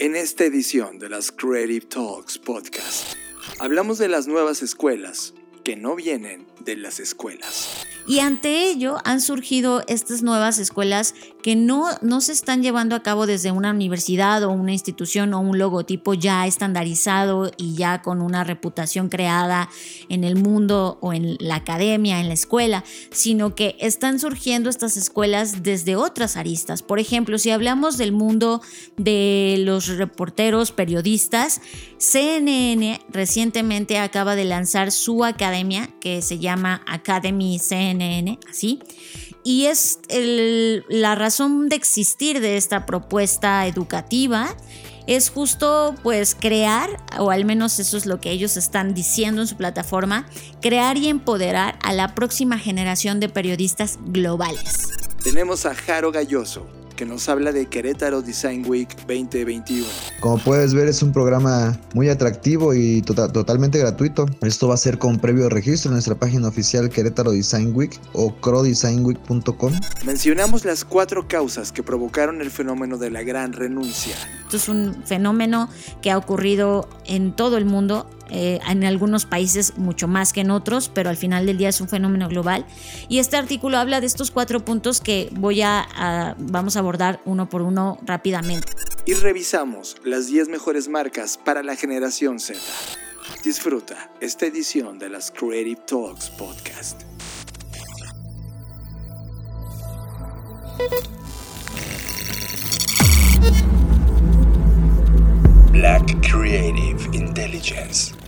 En esta edición de las Creative Talks Podcast, hablamos de las nuevas escuelas que no vienen de las escuelas. Y ante ello han surgido estas nuevas escuelas que no, no se están llevando a cabo desde una universidad o una institución o un logotipo ya estandarizado y ya con una reputación creada en el mundo o en la academia, en la escuela, sino que están surgiendo estas escuelas desde otras aristas. Por ejemplo, si hablamos del mundo de los reporteros, periodistas, CNN recientemente acaba de lanzar su academia que se llama Academy CNN, así. Y es la razón de existir de esta propuesta educativa es justo pues crear, o al menos eso es lo que ellos están diciendo en su plataforma, crear y empoderar a la próxima generación de periodistas globales. Tenemos a Jaro Galloso, que nos habla de Querétaro Design Week 2021. Como puedes ver es un programa muy atractivo y tota-, totalmente gratuito. Esto va a ser con previo registro en nuestra página oficial Querétaro Design Week o crodesignweek.com. Mencionamos las cuatro causas que provocaron el fenómeno de la gran renuncia. Esto es un fenómeno que ha ocurrido en todo el mundo eh, en algunos países mucho más que en otros, pero al final del día es un fenómeno global. Y este artículo habla de estos cuatro puntos que voy a, vamos a abordar uno por uno rápidamente. Y revisamos las 10 mejores marcas para la generación Z. Disfruta esta edición de las Creative Talks Podcast. Black Creative Intelligence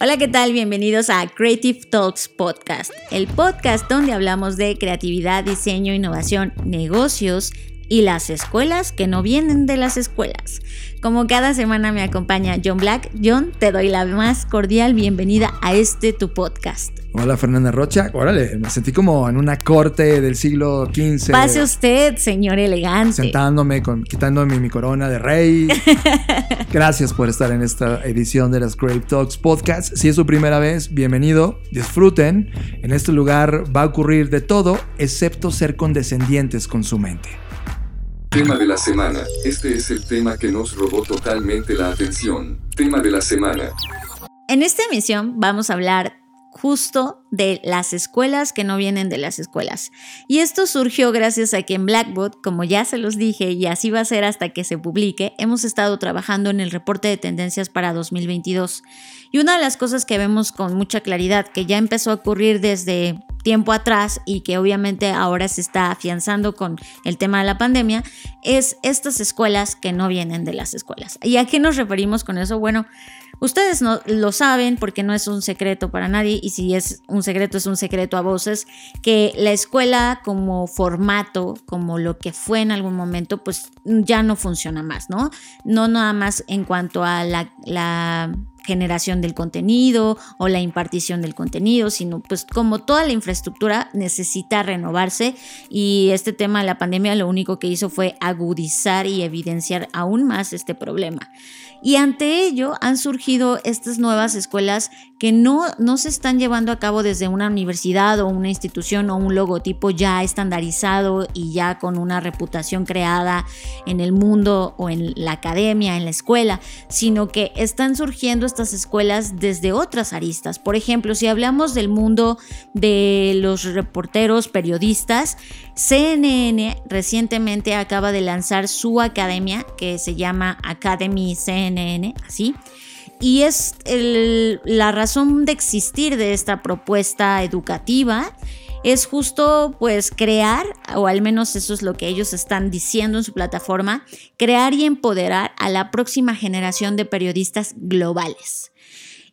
Hola, ¿qué tal? Bienvenidos a Creative Talks Podcast, el podcast donde hablamos de creatividad, diseño, innovación, negocios y las escuelas que no vienen de las escuelas. Como cada semana me acompaña John Black. John, te doy la más cordial bienvenida a este tu podcast. Hola Fernanda Rocha, órale, me sentí como en una corte del siglo XV. Pase usted, señor elegante. Sentándome, con, quitándome mi corona de rey. Gracias por estar en esta edición de las Great Talks Podcast. Si es su primera vez, bienvenido, disfruten. En este lugar va a ocurrir de todo, excepto ser condescendientes con su mente. Tema de la semana. Este es el tema que nos robó totalmente la atención. Tema de la semana. En esta emisión vamos a hablar justo de las escuelas que no vienen de las escuelas. Y esto surgió gracias a que en Blackboard, como ya se los dije y así va a ser hasta que se publique, hemos estado trabajando en el reporte de tendencias para 2022. Y una de las cosas que vemos con mucha claridad, que ya empezó a ocurrir desde tiempo atrás y que obviamente ahora se está afianzando con el tema de la pandemia, es estas escuelas que no vienen de las escuelas. ¿Y a qué nos referimos con eso? Bueno, Ustedes no, lo saben porque no es un secreto para nadie y si es un secreto es un secreto a voces que la escuela como formato, como lo que fue en algún momento, pues ya no funciona más, ¿no? No nada más en cuanto a la, la generación del contenido o la impartición del contenido, sino pues como toda la infraestructura necesita renovarse y este tema de la pandemia lo único que hizo fue agudizar y evidenciar aún más este problema. Y ante ello han surgido estas nuevas escuelas que no, no se están llevando a cabo desde una universidad o una institución o un logotipo ya estandarizado y ya con una reputación creada en el mundo o en la academia, en la escuela, sino que están surgiendo estas escuelas desde otras aristas. Por ejemplo, si hablamos del mundo de los reporteros, periodistas, CNN recientemente acaba de lanzar su academia que se llama Academy CNN, así. Y es la razón de existir de esta propuesta educativa es justo pues crear, o al menos eso es lo que ellos están diciendo en su plataforma, crear y empoderar a la próxima generación de periodistas globales.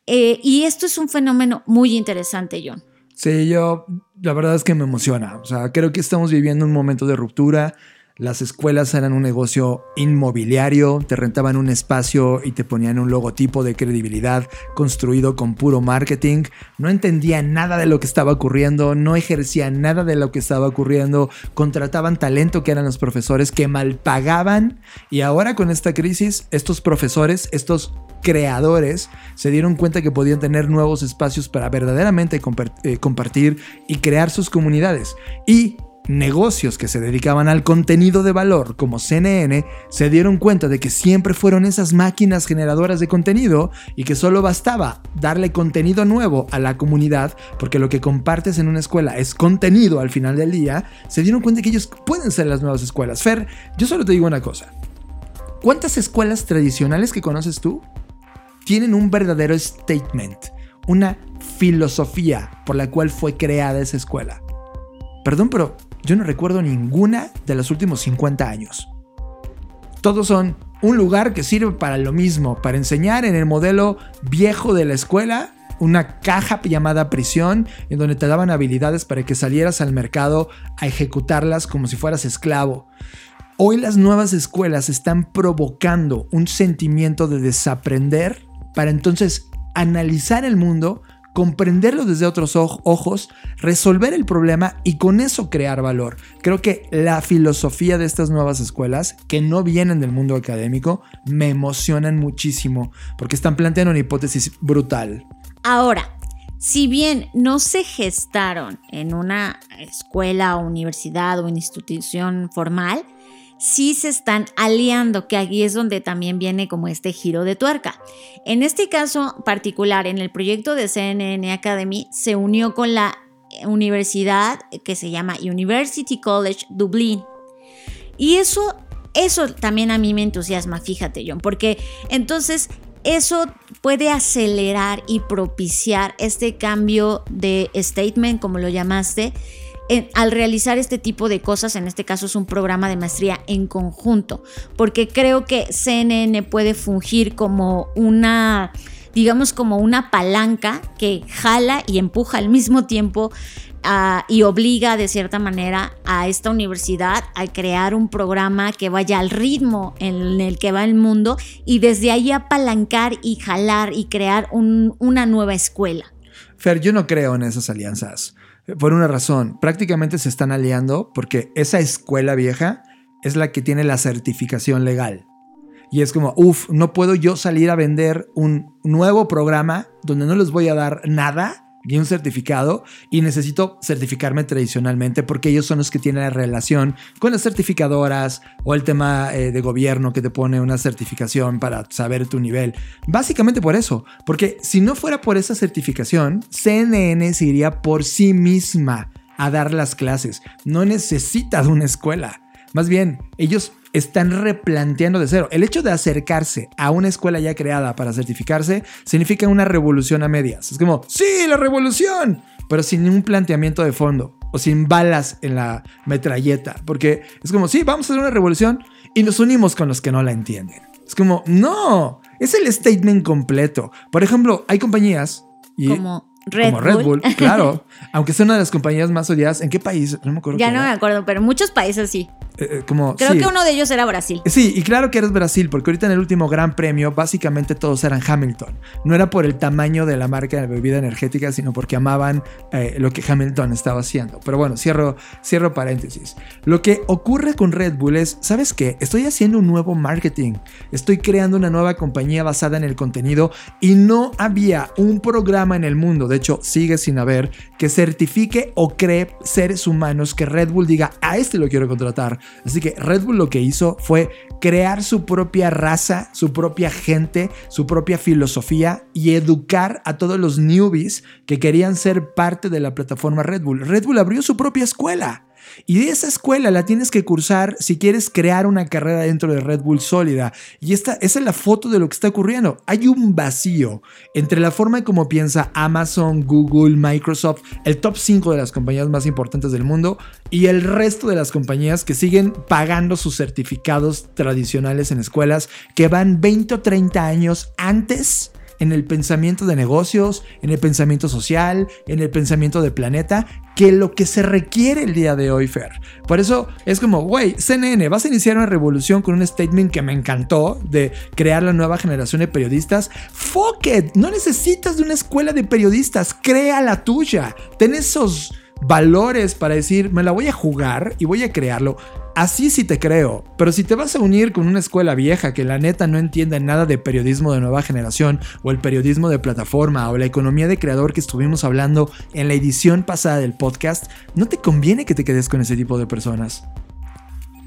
Eh, y esto es un fenómeno muy interesante, John. Sí, yo la verdad es que me emociona. O sea, creo que estamos viviendo un momento de ruptura. Las escuelas eran un negocio inmobiliario, te rentaban un espacio y te ponían un logotipo de credibilidad construido con puro marketing. No entendían nada de lo que estaba ocurriendo, no ejercían nada de lo que estaba ocurriendo, contrataban talento que eran los profesores que mal pagaban y ahora con esta crisis estos profesores, estos creadores se dieron cuenta que podían tener nuevos espacios para verdaderamente eh, compartir y crear sus comunidades. Y negocios que se dedicaban al contenido de valor como CNN se dieron cuenta de que siempre fueron esas máquinas generadoras de contenido y que solo bastaba darle contenido nuevo a la comunidad porque lo que compartes en una escuela es contenido al final del día, se dieron cuenta que ellos pueden ser las nuevas escuelas. Fer, yo solo te digo una cosa. ¿Cuántas escuelas tradicionales que conoces tú tienen un verdadero statement, una filosofía por la cual fue creada esa escuela? Perdón, pero yo no recuerdo ninguna de los últimos 50 años. Todos son un lugar que sirve para lo mismo, para enseñar en el modelo viejo de la escuela, una caja llamada prisión, en donde te daban habilidades para que salieras al mercado a ejecutarlas como si fueras esclavo. Hoy las nuevas escuelas están provocando un sentimiento de desaprender para entonces analizar el mundo comprenderlo desde otros ojos, resolver el problema y con eso crear valor. Creo que la filosofía de estas nuevas escuelas, que no vienen del mundo académico, me emocionan muchísimo porque están planteando una hipótesis brutal. Ahora, si bien no se gestaron en una escuela universidad o institución formal, sí se están aliando, que aquí es donde también viene como este giro de tuerca. En este caso particular, en el proyecto de CNN Academy, se unió con la universidad que se llama University College Dublín. Y eso, eso también a mí me entusiasma, fíjate John, porque entonces eso puede acelerar y propiciar este cambio de statement, como lo llamaste, al realizar este tipo de cosas, en este caso es un programa de maestría en conjunto, porque creo que CNN puede fungir como una, digamos, como una palanca que jala y empuja al mismo tiempo ah, y obliga de cierta manera a esta universidad a crear un programa que vaya al ritmo en el que va el mundo y desde ahí apalancar y jalar y crear una nueva escuela. Fer, yo no creo en esas alianzas. Por una razón, prácticamente se están aliando porque esa escuela vieja es la que tiene la certificación legal. Y es como, uff, no puedo yo salir a vender un nuevo programa donde no les voy a dar nada y un certificado y necesito certificarme tradicionalmente porque ellos son los que tienen la relación con las certificadoras o el tema eh, de gobierno que te pone una certificación para saber tu nivel. Básicamente por eso, porque si no fuera por esa certificación, CNN se iría por sí misma a dar las clases. No necesita de una escuela. Más bien, ellos están replanteando de cero. El hecho de acercarse a una escuela ya creada para certificarse significa una revolución a medias. Es como, sí, la revolución, pero sin un planteamiento de fondo o sin balas en la metralleta. Porque es como, sí, vamos a hacer una revolución y nos unimos con los que no la entienden. Es como, no, es el statement completo. Por ejemplo, hay compañías y... Como Red, como Red Bull. claro. Aunque es una de las compañías más odiadas. ¿En qué país? No me acuerdo. Ya no me acuerdo, pero en muchos países sí. Eh, eh, como, Creo que uno de ellos era Brasil. Sí, y claro que eres Brasil, porque ahorita en el último Gran Premio básicamente todos eran Hamilton. No era por el tamaño de la marca de bebida energética, sino porque amaban eh, lo que Hamilton estaba haciendo. Pero bueno, cierro, cierro paréntesis. Lo que ocurre con Red Bull es, ¿sabes qué? Estoy haciendo un nuevo marketing. Estoy creando una nueva compañía basada en el contenido y no había un programa en el mundo, de hecho sigue sin haber, que certifique o cree seres humanos que Red Bull diga, a este lo quiero contratar Así que Red Bull lo que hizo fue crear su propia raza, su propia gente, su propia filosofía y educar a todos los newbies que querían ser parte de la plataforma Red Bull. Red Bull abrió su propia escuela. Y de esa escuela la tienes que cursar si quieres crear una carrera dentro de Red Bull sólida. Y esta, es la foto de lo que está ocurriendo. Hay un vacío entre la forma en cómo piensa Amazon, Google, Microsoft, el top 5 de las compañías más importantes del mundo, y el resto de las compañías que siguen pagando sus certificados tradicionales en escuelas que van 20 o 30 años antes en el pensamiento de negocios, en el pensamiento social, en el pensamiento de planeta, que lo que se requiere el día de hoy, Fer. Por eso es como, güey, CNN, vas a iniciar una revolución con un statement que me encantó de crear la nueva generación de periodistas. Fuck it, no necesitas de una escuela de periodistas, crea la tuya. Ten esos valores para decir, me la voy a jugar y voy a crearlo. Así sí te creo, pero si te vas a unir con una escuela vieja que la neta no entiende nada de periodismo de nueva generación o el periodismo de plataforma o la economía de creador que estuvimos hablando en la edición pasada del podcast, no te conviene que te quedes con ese tipo de personas.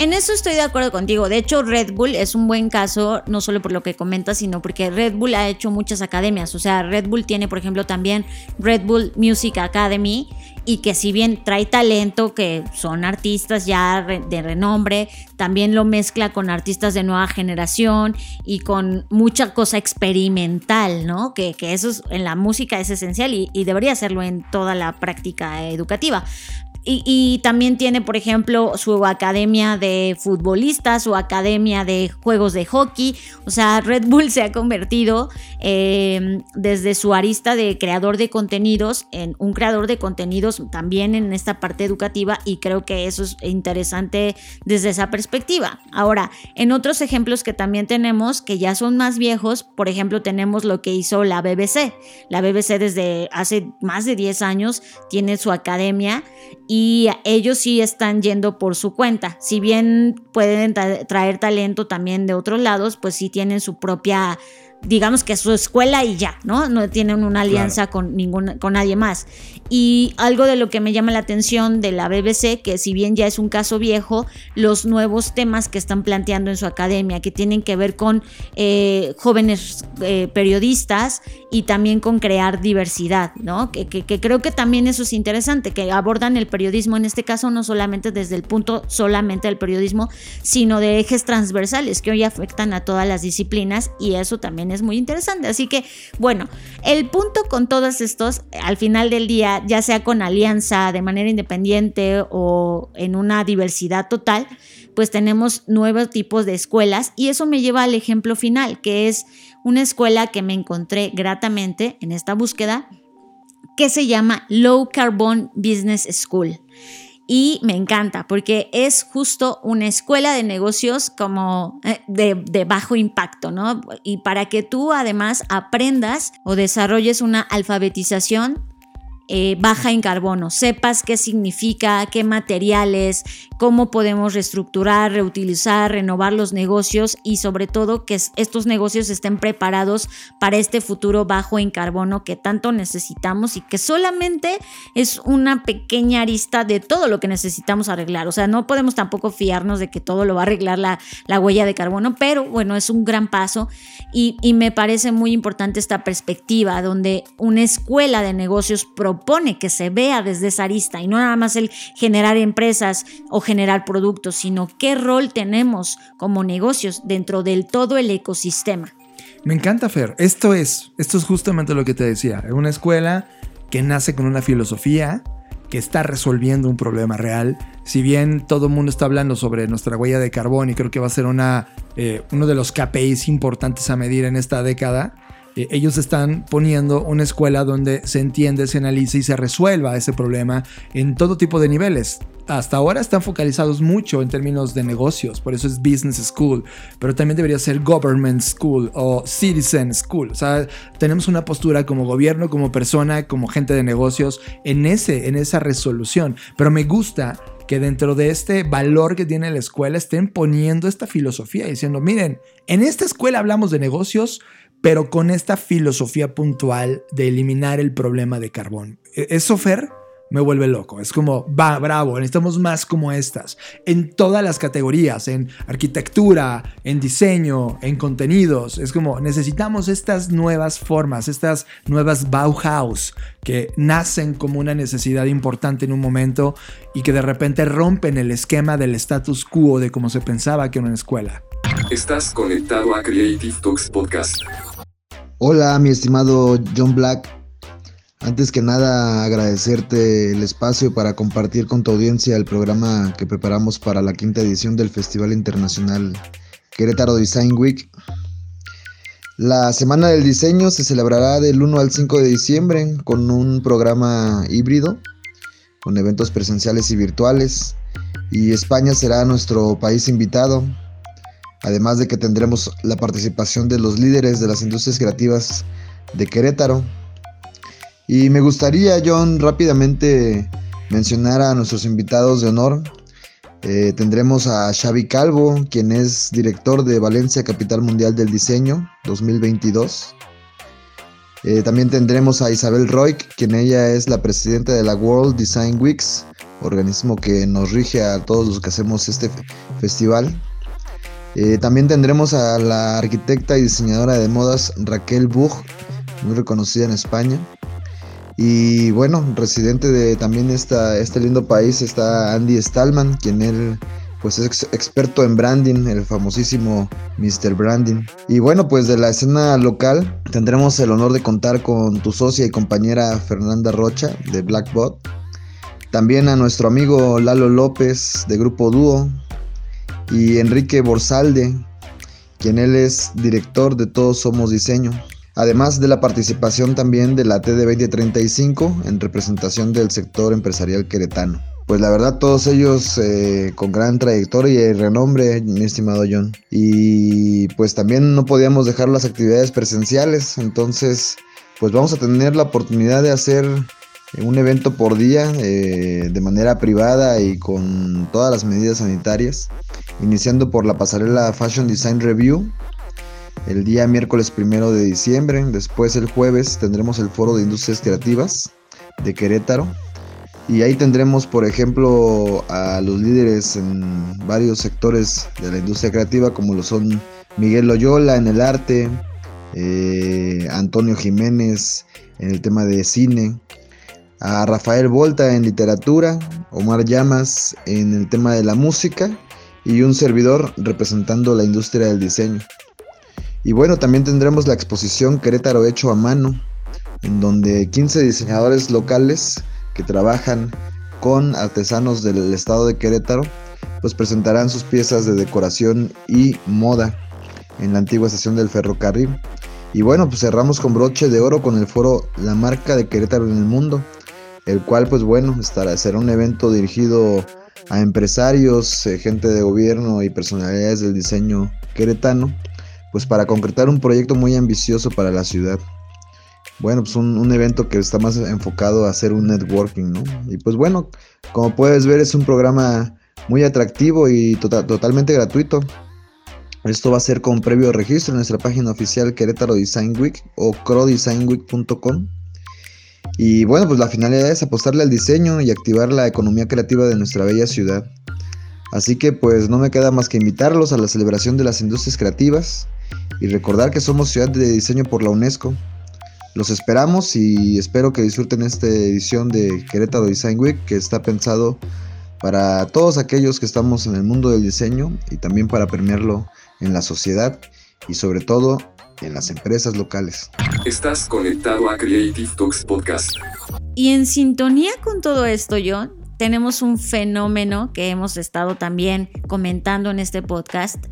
En eso estoy de acuerdo contigo. De hecho, Red Bull es un buen caso, no solo por lo que comentas, sino porque Red Bull ha hecho muchas academias. O sea, Red Bull tiene, por ejemplo, también Red Bull Music Academy y que si bien trae talento, que son artistas ya de renombre, también lo mezcla con artistas de nueva generación y con mucha cosa experimental, ¿no? Que, eso en la música es esencial y, y debería hacerlo en toda la práctica educativa. Y, también tiene, por ejemplo, su academia de futbolistas, su academia de juegos de hockey. O sea, Red Bull se ha convertido em, desde su arista de creador de contenidos en un creador de contenidos también en esta parte educativa y creo que eso es interesante desde esa perspectiva. Ahora, en otros ejemplos que también tenemos, que ya son más viejos, por ejemplo, tenemos lo que hizo la BBC. La BBC desde hace más de 10 años tiene su academia ellos sí están yendo por su cuenta. Si bien pueden traer talento también de otros lados, pues sí tienen su propia digamos que su escuela y ya, ¿no? No tienen una alianza con, ninguna, con nadie más. Y algo de lo que me llama la atención de la BBC, que si bien ya es un caso viejo, los nuevos temas que están planteando en su academia, que tienen que ver con eh, jóvenes eh, periodistas y también con crear diversidad, ¿no? Que, que, creo que también eso es interesante, que abordan el periodismo en este caso no solamente desde el punto solamente del periodismo, sino de ejes transversales que hoy afectan a todas las disciplinas y eso también es muy interesante. Así que, bueno, el punto con todos estos, al final del día, ya sea con alianza, de manera independiente o en una diversidad total, pues tenemos nuevos tipos de escuelas y eso me lleva al ejemplo final, que es una escuela que me encontré gratamente en esta búsqueda, que se llama Low Carbon Business School y me encanta porque es justo una escuela de negocios como eh, de, bajo impacto, ¿no? Y para que tú además aprendas o desarrolles una alfabetización eh, baja en carbono, sepas qué significa, qué materiales, cómo podemos reestructurar, reutilizar, renovar los negocios y sobre todo que estos negocios estén preparados para este futuro bajo en carbono que tanto necesitamos y que solamente es una pequeña arista de todo lo que necesitamos arreglar. O sea, no podemos tampoco fiarnos de que todo lo va a arreglar la, huella de carbono, pero bueno, es un gran paso y, y me parece muy importante esta perspectiva donde una escuela de negocios propone que se vea desde esa arista y no nada más el generar empresas o generar productos, sino qué rol tenemos como negocios dentro del todo el ecosistema. Me encanta, Fer. Esto es, esto es justamente lo que te decía. Una escuela que nace con una filosofía, que está resolviendo un problema real. Si bien todo el mundo está hablando sobre nuestra huella de carbón y creo que va a ser una, eh, uno de los KPIs importantes a medir en esta década, eh, ellos están poniendo una escuela donde se entiende, se analice y se resuelva ese problema en todo tipo de niveles. Hasta ahora están focalizados mucho en términos de negocios, por eso es Business School, pero también debería ser Government School o Citizen School. O sea, tenemos una postura como gobierno, como persona, como gente de negocios en, ese, en esa resolución. Pero me gusta que dentro de este valor que tiene la escuela estén poniendo esta filosofía diciendo, miren, en esta escuela hablamos de negocios, pero con esta filosofía puntual de eliminar el problema de carbón. E-, ¿Eso, Fer? me vuelve loco. Es como, va, bravo, necesitamos más como estas. En todas las categorías, en arquitectura, en diseño, en contenidos. Es como, necesitamos estas nuevas formas, estas nuevas Bauhaus que nacen como una necesidad importante en un momento y que de repente rompen el esquema del status quo de cómo se pensaba que era una escuela. Estás conectado a Creative Talks Podcast. Hola, mi estimado John Black. Antes que nada, agradecerte el espacio para compartir con tu audiencia el programa que preparamos para la quinta edición del Festival Internacional Querétaro Design Week. La Semana del Diseño se celebrará del 1 al 5 de diciembre con un programa híbrido, con eventos presenciales y virtuales, y España será nuestro país invitado, además de que tendremos la participación de los líderes de las industrias creativas de Querétaro. Y me gustaría, John, rápidamente mencionar a nuestros invitados de honor. Eh, tendremos a Xavi Calvo, quien es director de Valencia Capital Mundial del Diseño 2022. Eh, también tendremos a Isabel Roy, quien ella es la presidenta de la World Design Weeks, organismo que nos rige a todos los que hacemos este festival. Eh, también tendremos a la arquitecta y diseñadora de modas Raquel Bug, muy reconocida en España. Y bueno, residente de también esta, este lindo país está Andy Stallman, quien él pues es experto en branding, el famosísimo Mr. Branding. Y bueno, pues de la escena local tendremos el honor de contar con tu socia y compañera Fernanda Rocha de Blackbot. También a nuestro amigo Lalo López de Grupo Dúo y Enrique Borsalde, quien él es director de Todos Somos Diseño además de la participación también de la TD 2035 en representación del sector empresarial queretano. Pues la verdad todos ellos eh, con gran trayectoria y renombre, mi estimado John. Y pues también no podíamos dejar las actividades presenciales, entonces pues vamos a tener la oportunidad de hacer un evento por día eh, de manera privada y con todas las medidas sanitarias, iniciando por la pasarela Fashion Design Review el día miércoles primero de diciembre. Después el jueves tendremos el Foro de Industrias Creativas de Querétaro. Y ahí tendremos, por ejemplo, a los líderes en varios sectores de la industria creativa, como lo son Miguel Loyola en el arte, eh, Antonio Jiménez en el tema de cine, a Rafael Volta en literatura, Omar Llamas en el tema de la música y un servidor representando la industria del diseño. Y bueno, también tendremos la exposición Querétaro hecho a mano, en donde 15 diseñadores locales que trabajan con artesanos del estado de Querétaro, pues presentarán sus piezas de decoración y moda en la antigua estación del ferrocarril. Y bueno, pues cerramos con broche de oro con el foro La marca de Querétaro en el mundo, el cual pues bueno, estará, será un evento dirigido a empresarios, eh, gente de gobierno y personalidades del diseño queretano pues para concretar un proyecto muy ambicioso para la ciudad. Bueno, pues un, evento que está más enfocado a hacer un networking, ¿no? Y pues bueno, como puedes ver es un programa muy atractivo y tota-, totalmente gratuito. Esto va a ser con previo registro en nuestra página oficial Querétaro Design Week o crodesignweek.com. Y bueno, pues la finalidad es apostarle al diseño y activar la economía creativa de nuestra bella ciudad. Así que pues no me queda más que invitarlos a la celebración de las industrias creativas y recordar que somos ciudad de diseño por la UNESCO. Los esperamos y espero que disfruten esta edición de Querétaro Design Week que está pensado para todos aquellos que estamos en el mundo del diseño y también para premiarlo en la sociedad y sobre todo en las empresas locales. Estás conectado a Creative Talks Podcast. Y en sintonía con todo esto, John, tenemos un fenómeno que hemos estado también comentando en este podcast,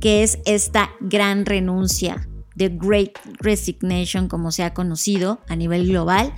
que es esta gran renuncia, The Great Resignation, como se ha conocido a nivel global,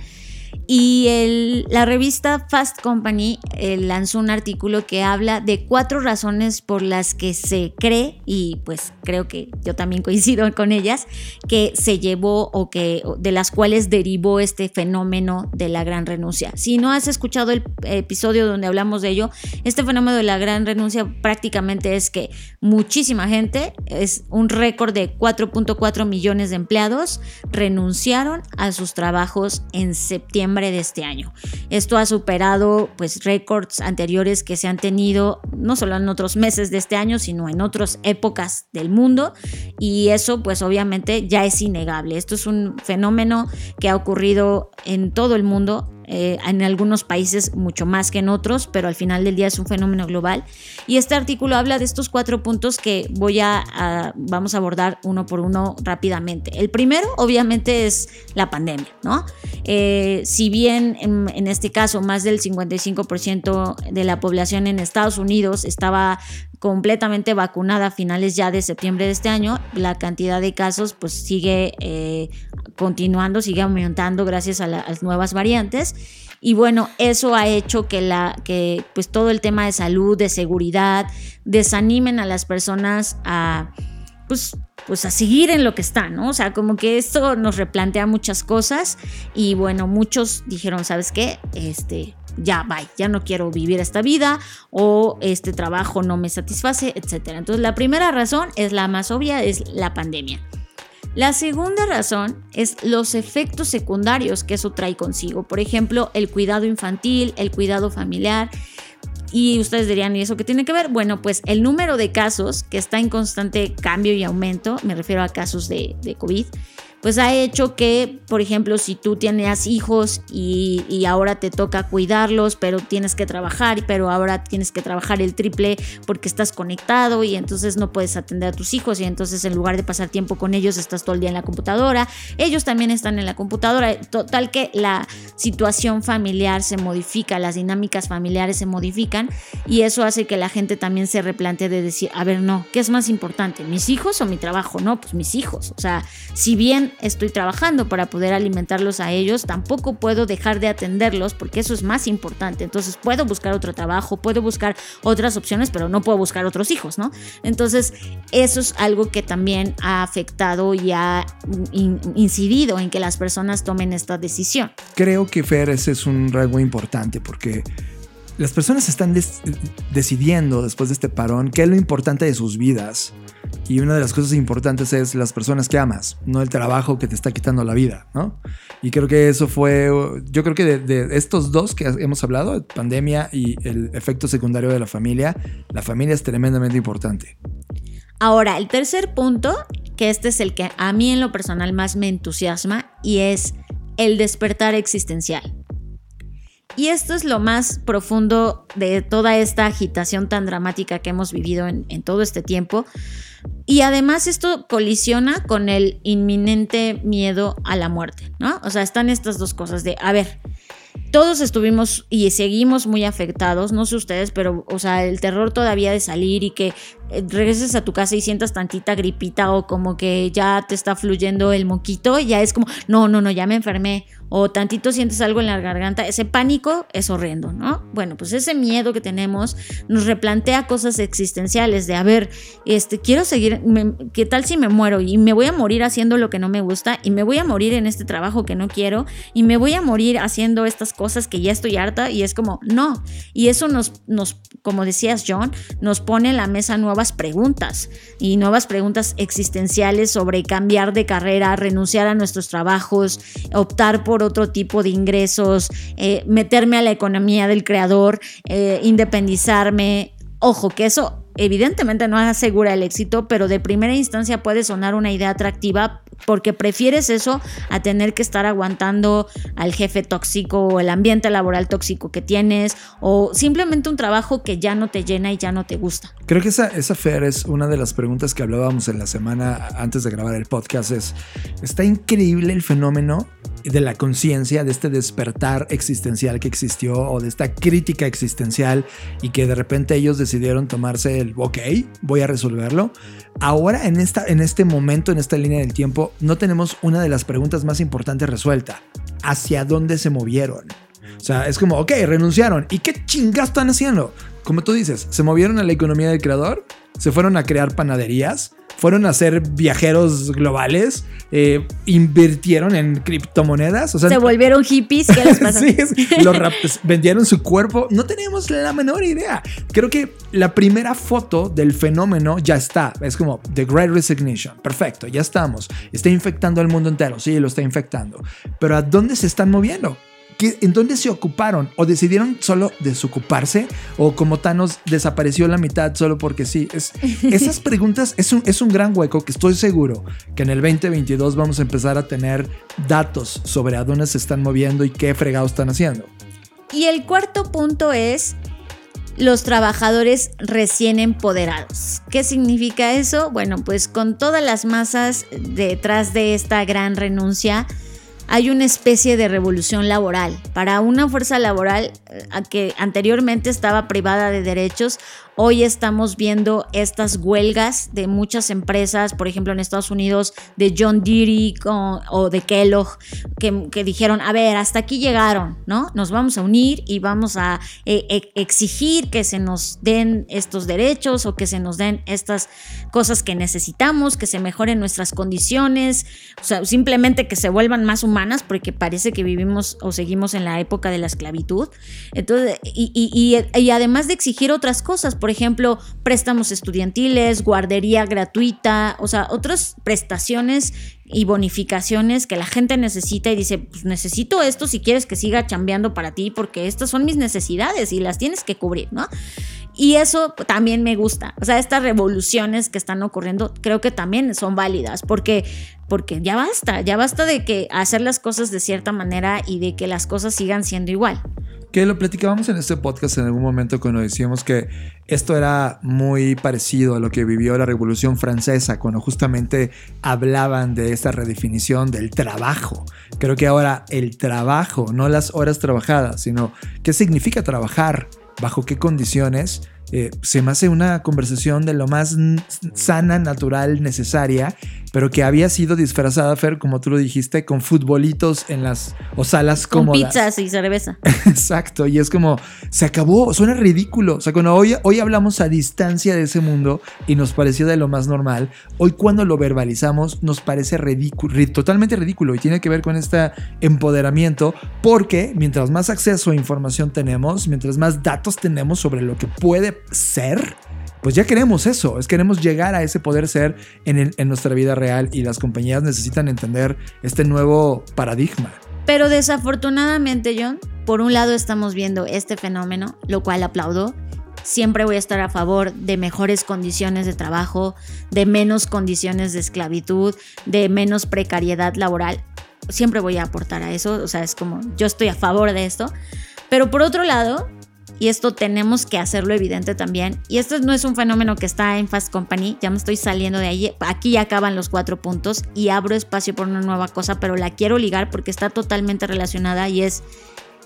y la revista Fast Company eh, lanzó un artículo que habla de cuatro razones por las que se cree, y pues creo que yo también coincido con ellas, que se llevó o que de las cuales derivó este fenómeno de la gran renuncia. Si no has escuchado el episodio donde hablamos de ello, este fenómeno de la gran renuncia prácticamente es que muchísima gente, es un récord de 4.4 millones de empleados, renunciaron a sus trabajos en septiembre de este año. Esto ha superado pues récords anteriores que se han tenido no solo en otros meses de este año, sino en otras épocas del mundo y eso pues obviamente ya es innegable. Esto es un fenómeno que ha ocurrido en todo el mundo eh, en algunos países mucho más que en otros, pero al final del día es un fenómeno global. Y este artículo habla de estos cuatro puntos que voy a, vamos a abordar uno por uno rápidamente. El primero, obviamente, es la pandemia, ¿no? Eh, si bien en, en este caso más del 55% de la población en Estados Unidos estaba completamente vacunada a finales ya de septiembre de este año, la cantidad de casos pues sigue eh, continuando, sigue aumentando gracias a, las nuevas variantes. Y bueno, eso ha hecho que, la, que pues todo el tema de salud, de seguridad, desanimen a las personas a pues, pues a seguir en lo que está, ¿no? O sea, como que esto nos replantea muchas cosas y bueno, muchos dijeron, ¿sabes qué? Este, ya, bye, ya no quiero vivir esta vida o este trabajo no me satisface, etc. Entonces la primera razón es la más obvia, es la pandemia. La segunda razón es los efectos secundarios que eso trae consigo. Por ejemplo, el cuidado infantil, el cuidado familiar. Y ustedes dirían, ¿y eso qué tiene que ver? Bueno, pues el número de casos que está en constante cambio y aumento, me refiero a casos de, de COVID, pues ha hecho que, por ejemplo, si tú tienes hijos y, ahora te toca cuidarlos, pero tienes que trabajar, pero ahora tienes que trabajar el triple porque estás conectado y entonces no puedes atender a tus hijos y entonces en lugar de pasar tiempo con ellos estás todo el día en la computadora, ellos también están en la computadora, total que la situación familiar se modifica, las dinámicas familiares se modifican y eso hace que la gente también se replantee de decir, a ver, no, ¿qué es más importante? ¿Mis hijos o mi trabajo? No, pues mis hijos. O sea, si bien estoy trabajando para poder alimentarlos a ellos, tampoco puedo dejar de atenderlos porque eso es más importante. Entonces puedo buscar otro trabajo, puedo buscar otras opciones, pero no puedo buscar otros hijos, ¿no? Entonces eso es algo que también ha afectado y ha incidido en que las personas tomen esta decisión. Creo que Fer, ese es un rasgo importante porque las personas están decidiendo después de este parón qué es lo importante de sus vidas y una de las cosas importantes es las personas que amas, no el trabajo que te está quitando la vida, ¿no? Y creo que eso fue, yo creo que de, estos dos que hemos hablado, pandemia y el efecto secundario de la familia, la familia es tremendamente importante. Ahora, el tercer punto, que este es el que a mí en lo personal más me entusiasma, y es el despertar existencial. Y esto es lo más profundo de toda esta agitación tan dramática que hemos vivido en, todo este tiempo, y además esto colisiona con el inminente miedo a la muerte, ¿no? O sea, están estas dos cosas de, a ver, todos estuvimos y seguimos muy afectados, no sé ustedes, pero, o sea, el terror todavía de salir y que eh, regreses a tu casa y sientas tantita gripita o como que ya te está fluyendo el moquito, ya es como, no, no, no, ya me enfermé o tantito sientes algo en la garganta, ese pánico es horrendo, ¿no? Bueno, pues ese miedo que tenemos nos replantea cosas existenciales de, a ver, este, quiero seguir, ¿qué tal si me muero? Y me voy a morir haciendo lo que no me gusta y me voy a morir en este trabajo que no quiero y me voy a morir haciendo estas cosas que ya estoy harta y es como, no. Y eso nos, nos como decías John, nos pone en la mesa nuevas preguntas y nuevas preguntas existenciales sobre cambiar de carrera, renunciar a nuestros trabajos, optar por otro tipo de ingresos, eh, meterme a la economía del creador, eh, independizarme. Ojo, que eso evidentemente no asegura el éxito, pero de primera instancia puede sonar una idea atractiva porque prefieres eso a tener que estar aguantando al jefe tóxico o el ambiente laboral tóxico que tienes o simplemente un trabajo que ya no te llena y ya no te gusta. Creo que esa, esa Fer es una de las preguntas que hablábamos en la semana antes de grabar el podcast. Es, está increíble el fenómeno de la conciencia, de este despertar existencial que existió o de esta crítica existencial y que de repente ellos decidieron tomarse ok, voy a resolverlo. Ahora en, esta, en este momento, en esta línea del tiempo, no tenemos una de las preguntas más importantes resuelta. ¿Hacia dónde se movieron? O sea, es como, ok, renunciaron. ¿Y qué chingas están haciendo? Como tú dices, se movieron a la economía del creador, se fueron a crear panaderías, fueron a ser viajeros globales, eh, invirtieron en criptomonedas. se volvieron hippies. ¿Qué les pasa? sí, los vendieron su cuerpo. No tenemos la menor idea. Creo que la primera foto del fenómeno ya está. Es como The Great Resignation. Perfecto, ya estamos. Está infectando al mundo entero. Sí, lo está infectando. Pero ¿a dónde se están moviendo? ¿Qué, ¿en dónde se ocuparon? ¿O decidieron solo desocuparse? ¿O como Thanos desapareció la mitad solo porque sí? Es, esas preguntas es un, es un gran hueco que estoy seguro que en el 2022 vamos a empezar a tener datos sobre a dónde se están moviendo y qué fregados están haciendo. Y el cuarto punto es los trabajadores recién empoderados. ¿Qué significa eso? Bueno, pues con todas las masas detrás de esta gran renuncia, hay una especie de revolución laboral. Para una fuerza laboral eh, que anteriormente estaba privada de derechos, Hoy estamos viendo estas huelgas de muchas empresas, por ejemplo en Estados Unidos, de John Deere o, de Kellogg, que, dijeron, a ver, hasta aquí llegaron, ¿no? Nos vamos a unir y vamos a eh, e, exigir que se nos den estos derechos o que se nos den estas cosas que necesitamos, que se mejoren nuestras condiciones, o sea, simplemente que se vuelvan más porque parece que vivimos o seguimos en la época de la esclavitud. Entonces, y, y además de exigir otras cosas, por ejemplo, préstamos estudiantiles, guardería gratuita, o sea, otras prestaciones y bonificaciones que la gente necesita y dice, pues necesito esto si quieres que siga chambeando para ti porque estas son mis necesidades y las tienes que cubrir, ¿no? Y eso también me gusta. O sea, estas revoluciones que están ocurriendo creo que también son válidas porque porque ya basta, ya basta de que hacer las cosas de cierta manera y de que las cosas sigan siendo igual que lo platicábamos en este podcast en algún momento cuando decíamos que esto era muy parecido a lo que vivió la Revolución Francesa, cuando justamente hablaban de esta redefinición del trabajo. Creo que ahora el trabajo, no las horas trabajadas, sino qué significa trabajar, bajo qué condiciones, eh, se me hace una conversación de lo más sana, natural, necesaria, pero que había sido disfrazada, Fer, como tú lo dijiste, con futbolitos en las o salas con cómodas. pizzas y cerveza. Exacto, y es como, se acabó, suena ridículo. O sea, cuando hoy, hoy hablamos a distancia de ese mundo y nos pareció de lo más normal, hoy cuando lo verbalizamos nos parece ridículo, totalmente ridículo y tiene que ver con este empoderamiento, porque mientras más acceso a información tenemos, mientras más datos tenemos sobre lo que puede ser, pues ya queremos eso, es queremos llegar a ese poder ser en, en nuestra vida real y las compañías necesitan entender este nuevo paradigma. Pero desafortunadamente, John, por un lado estamos viendo este fenómeno, lo cual aplaudo. Siempre voy a estar a favor de mejores condiciones de trabajo, de menos condiciones de esclavitud, de menos precariedad laboral. Siempre voy a aportar a eso, o sea, es como yo estoy a favor de esto. Pero por otro lado, y esto tenemos que hacerlo evidente también. Y esto no es un fenómeno que está en Fast Company, ya me estoy saliendo de ahí. Aquí ya acaban los cuatro puntos y abro espacio por una nueva cosa, pero la quiero ligar porque está totalmente relacionada y es,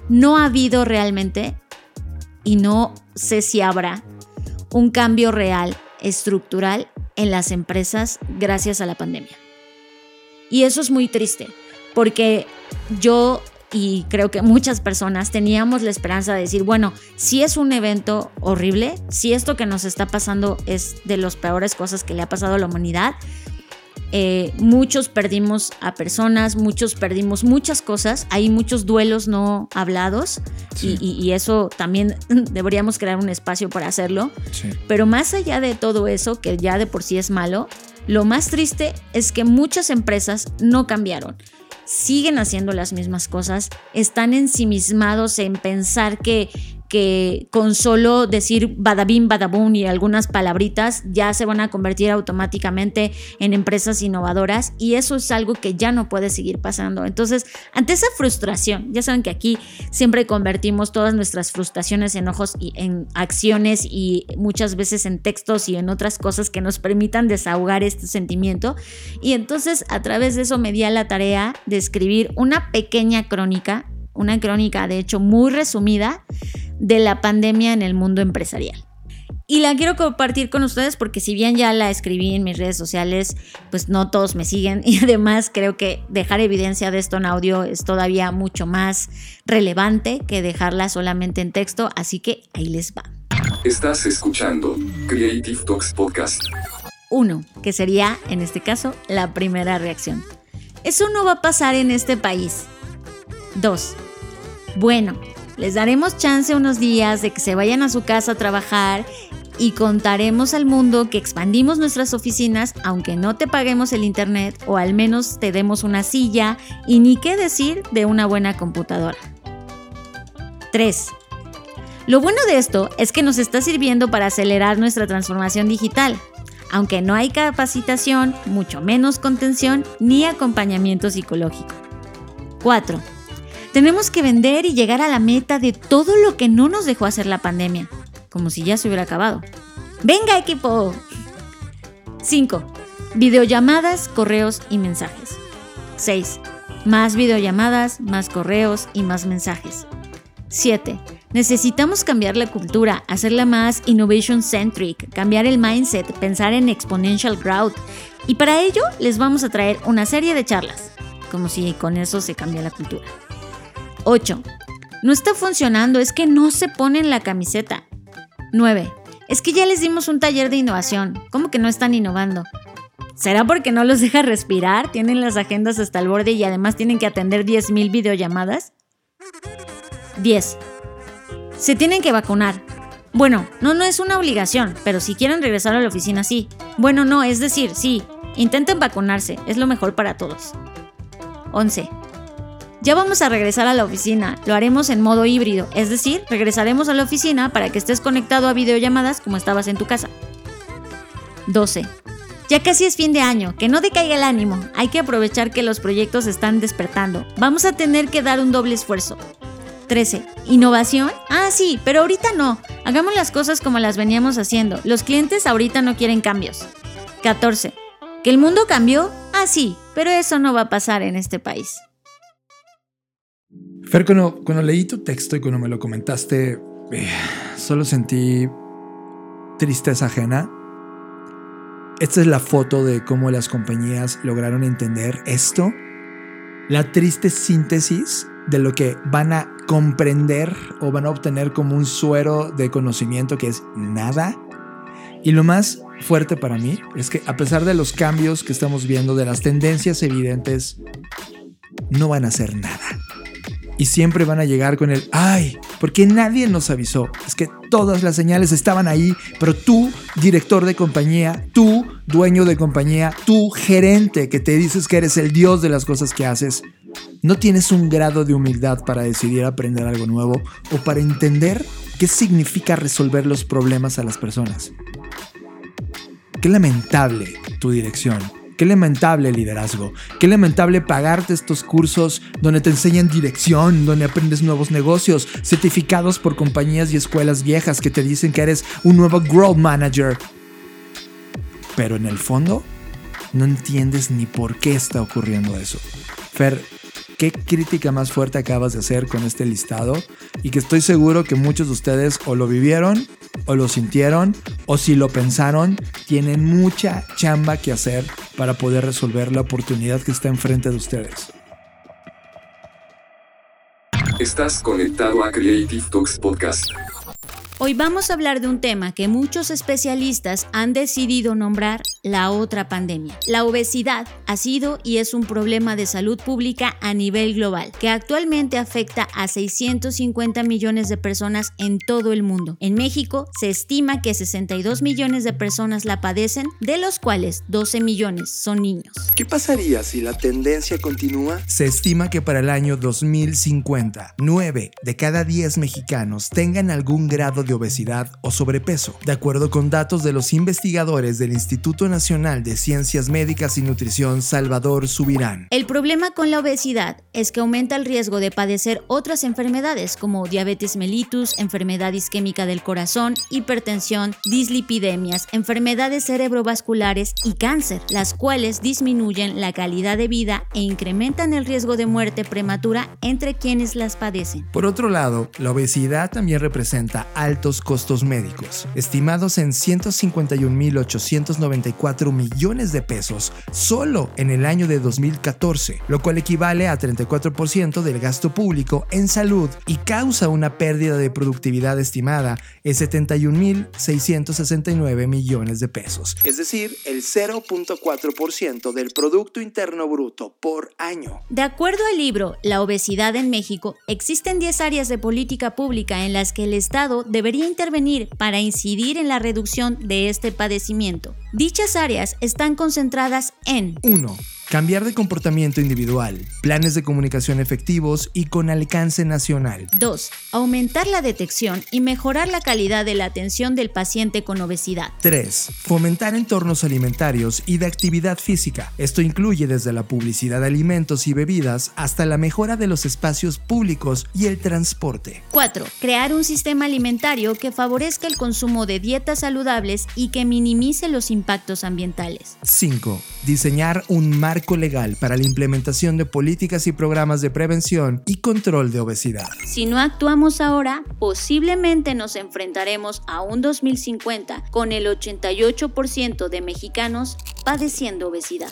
no ha habido realmente, y no sé si habrá, un cambio real, estructural en las empresas gracias a la pandemia. Y eso es muy triste, porque yo y creo que muchas personas teníamos la esperanza de decir, bueno, si es un evento horrible, si esto que nos está pasando es de las peores cosas que le ha pasado a la humanidad, eh, muchos perdimos a personas, muchos perdimos muchas cosas, hay muchos duelos no hablados y, eso también deberíamos crear un espacio para hacerlo. Pero más allá de todo eso, que ya de por sí es malo, lo más triste es que muchas empresas no cambiaron siguen haciendo las mismas cosas, están ensimismados en pensar que que con solo decir badabim, badabum y algunas palabritas ya se van a convertir automáticamente en empresas innovadoras y eso es algo que ya no puede seguir pasando. Entonces, ante esa frustración, ya saben que aquí siempre convertimos todas nuestras frustraciones, enojos y en acciones y muchas veces en textos y en otras cosas que nos permitan desahogar este sentimiento. Y entonces a través de eso me di a la tarea de escribir una pequeña crónica una crónica de hecho muy resumida de la pandemia en el mundo empresarial. Y la quiero compartir con ustedes porque si bien ya la escribí en mis redes sociales, pues no todos me siguen y además creo que dejar evidencia de esto en audio es todavía mucho más relevante que dejarla solamente en texto, así que ahí les va. Estás escuchando Creative Talks Podcast. Uno, que sería en este caso la primera reacción. Eso no va a pasar en este país. Dos, bueno, les daremos chance unos días de que se vayan a su casa a trabajar y contaremos al mundo que expandimos nuestras oficinas aunque no te paguemos el internet o al menos te demos una silla y ni qué decir de una buena computadora. 3. Lo bueno de esto es que nos está sirviendo para acelerar nuestra transformación digital, aunque no hay capacitación, mucho menos contención ni acompañamiento psicológico. 4. Tenemos que vender y llegar a la meta de todo lo que no nos dejó hacer la pandemia, como si ya se hubiera acabado. ¡Venga equipo! 5. Videollamadas, correos y mensajes. 6. Más videollamadas, más correos y más mensajes. 7. Necesitamos cambiar la cultura, hacerla más innovation centric, cambiar el mindset, pensar en exponential growth. Y para ello les vamos a traer una serie de charlas, como si con eso se cambia la cultura. 8. No está funcionando, es que no se ponen la camiseta. 9. Es que ya les dimos un taller de innovación, ¿cómo que no están innovando? ¿Será porque no los deja respirar? ¿Tienen las agendas hasta el borde y además tienen que atender 10.000 videollamadas? 10. Se tienen que vacunar. Bueno, no, no es una obligación, pero si quieren regresar a la oficina, sí. Bueno, no, es decir, sí. Intenten vacunarse, es lo mejor para todos. 11. Ya vamos a regresar a la oficina, lo haremos en modo híbrido, es decir, regresaremos a la oficina para que estés conectado a videollamadas como estabas en tu casa. 12. Ya casi es fin de año, que no decaiga el ánimo, hay que aprovechar que los proyectos están despertando, vamos a tener que dar un doble esfuerzo. 13. ¿Innovación? Ah, sí, pero ahorita no. Hagamos las cosas como las veníamos haciendo. Los clientes ahorita no quieren cambios. 14. ¿Que el mundo cambió? Ah, sí, pero eso no va a pasar en este país. Fer, cuando, leí tu texto y cuando me lo comentaste, eh, solo sentí tristeza ajena. Esta es la foto de cómo las compañías lograron entender esto. La triste síntesis de lo que van a comprender o van a obtener como un suero de conocimiento que es nada. Y lo más fuerte para mí es que a pesar de los cambios que estamos viendo, de las tendencias evidentes, no van a hacer nada. Y siempre van a llegar con el, ay, porque nadie nos avisó. Es que todas las señales estaban ahí, pero tú, director de compañía, tú, dueño de compañía, tú, gerente que te dices que eres el dios de las cosas que haces, no tienes un grado de humildad para decidir aprender algo nuevo o para entender qué significa resolver los problemas a las personas. Qué lamentable tu dirección. Qué lamentable liderazgo. Qué lamentable pagarte estos cursos donde te enseñan dirección, donde aprendes nuevos negocios, certificados por compañías y escuelas viejas que te dicen que eres un nuevo growth manager. Pero en el fondo, no entiendes ni por qué está ocurriendo eso. Fer, qué crítica más fuerte acabas de hacer con este listado y que estoy seguro que muchos de ustedes o lo vivieron o lo sintieron o si lo pensaron, tienen mucha chamba que hacer para poder resolver la oportunidad que está enfrente de ustedes. Estás conectado a Creative Talks Podcast. Hoy vamos a hablar de un tema que muchos especialistas han decidido nombrar la otra pandemia. La obesidad ha sido y es un problema de salud pública a nivel global, que actualmente afecta a 650 millones de personas en todo el mundo. En México se estima que 62 millones de personas la padecen, de los cuales 12 millones son niños. ¿Qué pasaría si la tendencia continúa? Se estima que para el año 2050, 9 de cada 10 mexicanos tengan algún grado de obesidad o sobrepeso, de acuerdo con datos de los investigadores del Instituto Nacional de Ciencias Médicas y Nutrición Salvador Subirán. El problema con la obesidad es que aumenta el riesgo de padecer otras enfermedades como diabetes mellitus, enfermedad isquémica del corazón, hipertensión, dislipidemias, enfermedades cerebrovasculares y cáncer, las cuales disminuyen la calidad de vida e incrementan el riesgo de muerte prematura entre quienes las padecen. Por otro lado, la obesidad también representa altos costos médicos, estimados en 151.894 millones de pesos solo en el año de 2014, lo cual equivale a 34% del gasto público en salud y causa una pérdida de productividad estimada en 71.669 millones de pesos. Es decir, el 0.4% del Producto Interno Bruto por año. De acuerdo al libro La obesidad en México, existen 10 áreas de política pública en las que el Estado debería intervenir para incidir en la reducción de este padecimiento. Dichas áreas están concentradas en 1. Cambiar de comportamiento individual, planes de comunicación efectivos y con alcance nacional. 2. Aumentar la detección y mejorar la calidad de la atención del paciente con obesidad. 3. Fomentar entornos alimentarios y de actividad física. Esto incluye desde la publicidad de alimentos y bebidas hasta la mejora de los espacios públicos y el transporte. 4. Crear un sistema alimentario que favorezca el consumo de dietas saludables y que minimice los impactos ambientales. 5. Diseñar un legal para la implementación de políticas y programas de prevención y control de obesidad. Si no actuamos ahora, posiblemente nos enfrentaremos a un 2050 con el 88% de mexicanos padeciendo obesidad.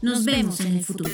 Nos vemos en el futuro.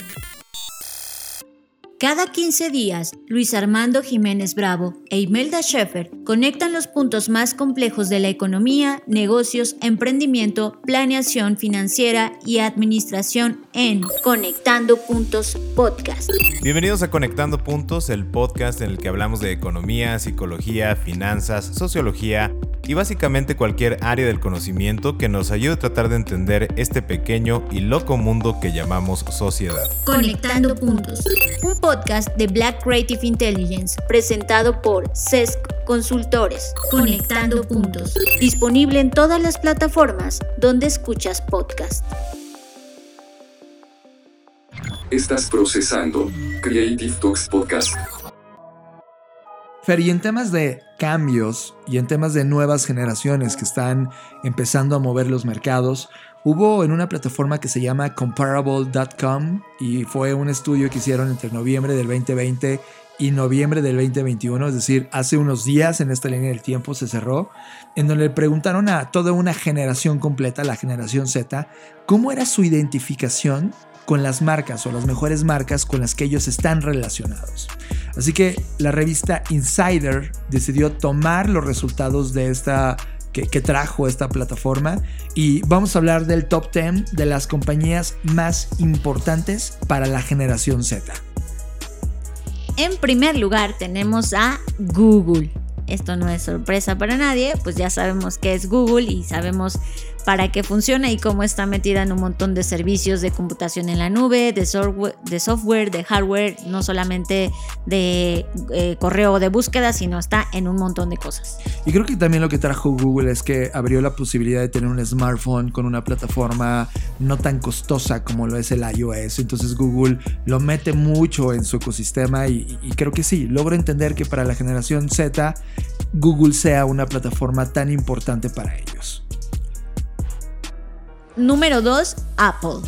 Cada 15 días, Luis Armando Jiménez Bravo e Imelda Schaeffer conectan los puntos más complejos de la economía, negocios, emprendimiento, planeación financiera y administración en Conectando Puntos Podcast. Bienvenidos a Conectando Puntos, el podcast en el que hablamos de economía, psicología, finanzas, sociología y básicamente cualquier área del conocimiento que nos ayude a tratar de entender este pequeño y loco mundo que llamamos sociedad. Conectando Puntos, un podcast de Black Creative Intelligence presentado por CESC Consultores. Conectando Puntos, disponible en todas las plataformas donde escuchas podcast. Estás procesando Creative Talks Podcast. Fer, y en temas de cambios y en temas de nuevas generaciones que están empezando a mover los mercados, hubo en una plataforma que se llama comparable.com y fue un estudio que hicieron entre noviembre del 2020 y noviembre del 2021, es decir, hace unos días en esta línea del tiempo se cerró, en donde le preguntaron a toda una generación completa, la generación Z, cómo era su identificación con las marcas o las mejores marcas con las que ellos están relacionados. Así que la revista Insider decidió tomar los resultados de esta que, trajo esta plataforma y vamos a hablar del top 10 de las compañías más importantes para la generación Z. En primer lugar tenemos a Google. Esto no es sorpresa para nadie, pues ya sabemos qué es Google y sabemos para qué funciona y cómo está metida en un montón de servicios de computación en la nube, de software, de, software, de hardware, no solamente de eh, correo de búsqueda, sino está en un montón de cosas. Y creo que también lo que trajo Google es que abrió la posibilidad de tener un smartphone con una plataforma no tan costosa como lo es el iOS. Entonces Google lo mete mucho en su ecosistema y, y creo que sí, logro entender que para la generación Z, Google sea una plataforma tan importante para ellos. Número 2, Apple.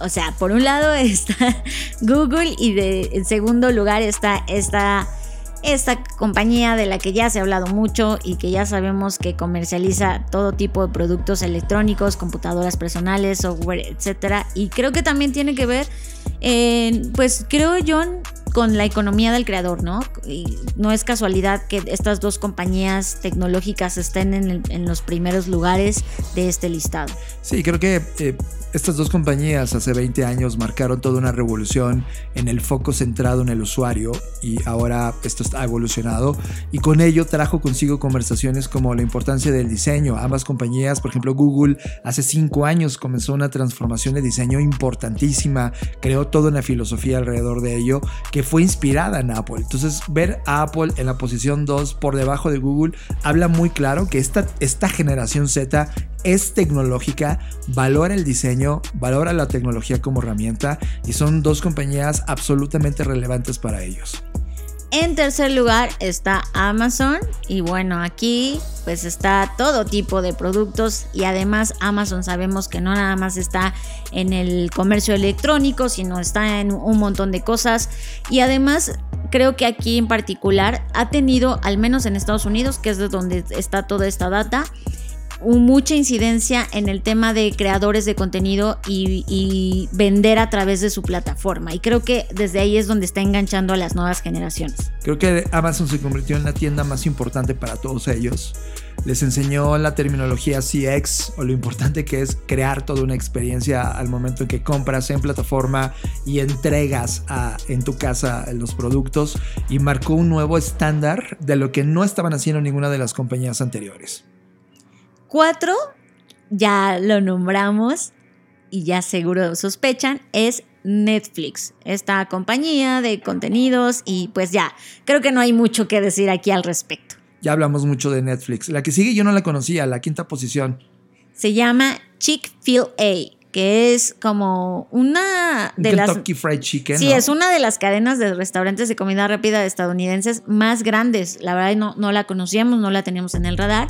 O sea, por un lado está Google y de, en segundo lugar está esta, esta compañía de la que ya se ha hablado mucho y que ya sabemos que comercializa todo tipo de productos electrónicos, computadoras personales, software, etc. Y creo que también tiene que ver, pues creo yo, con la economía del creador, ¿no? Y no es casualidad que estas dos compañías tecnológicas estén en, el, en los primeros lugares de este listado. Sí, creo que eh, estas dos compañías hace 20 años marcaron toda una revolución en el foco centrado en el usuario y ahora está evolucionado y con ello trajo consigo conversaciones como la importancia del diseño. Ambas compañías, por ejemplo Google, hace 5 años comenzó una transformación de diseño importantísima, creó toda una filosofía alrededor de ello que fue inspirada en Apple. Entonces ver a Apple en la posición 2 por debajo de Google habla muy claro que esta, esta generación Z es tecnológica, valora el diseño, valora la tecnología como herramienta y son dos compañías absolutamente relevantes para ellos. En tercer lugar está Amazon. Y bueno, aquí pues está todo tipo de productos. Y además Amazon sabemos que no nada más está en el comercio electrónico, sino está en un montón de cosas. Y además creo que aquí en particular ha tenido, al menos en Estados Unidos, que es de donde está toda esta data, mucha incidencia en el tema de creadores de contenido y, vender a través de su plataforma. Y creo que desde ahí es donde está enganchando a las nuevas generaciones. Creo que Amazon se convirtió en la tienda más importante para todos ellos. Les enseñó la terminología CX o lo importante que es crear toda una experiencia al momento en que compras en plataforma y entregas en tu casa los productos y marcó un nuevo estándar de lo que no estaban haciendo ninguna de las compañías anteriores. 4, ya lo nombramos, y ya seguro sospechan, es Netflix, esta compañía de contenidos y pues ya, creo que no hay mucho que decir aquí al respecto. Ya hablamos mucho de Netflix. La que sigue yo no la conocía, la quinta posición. Se llama Chick-fil-A que es como una de las Kentucky Fried Chicken. Sí, ¿no? es una de las cadenas de restaurantes de comida rápida estadounidenses más grandes. La verdad no, no la conocíamos, no la teníamos en el radar.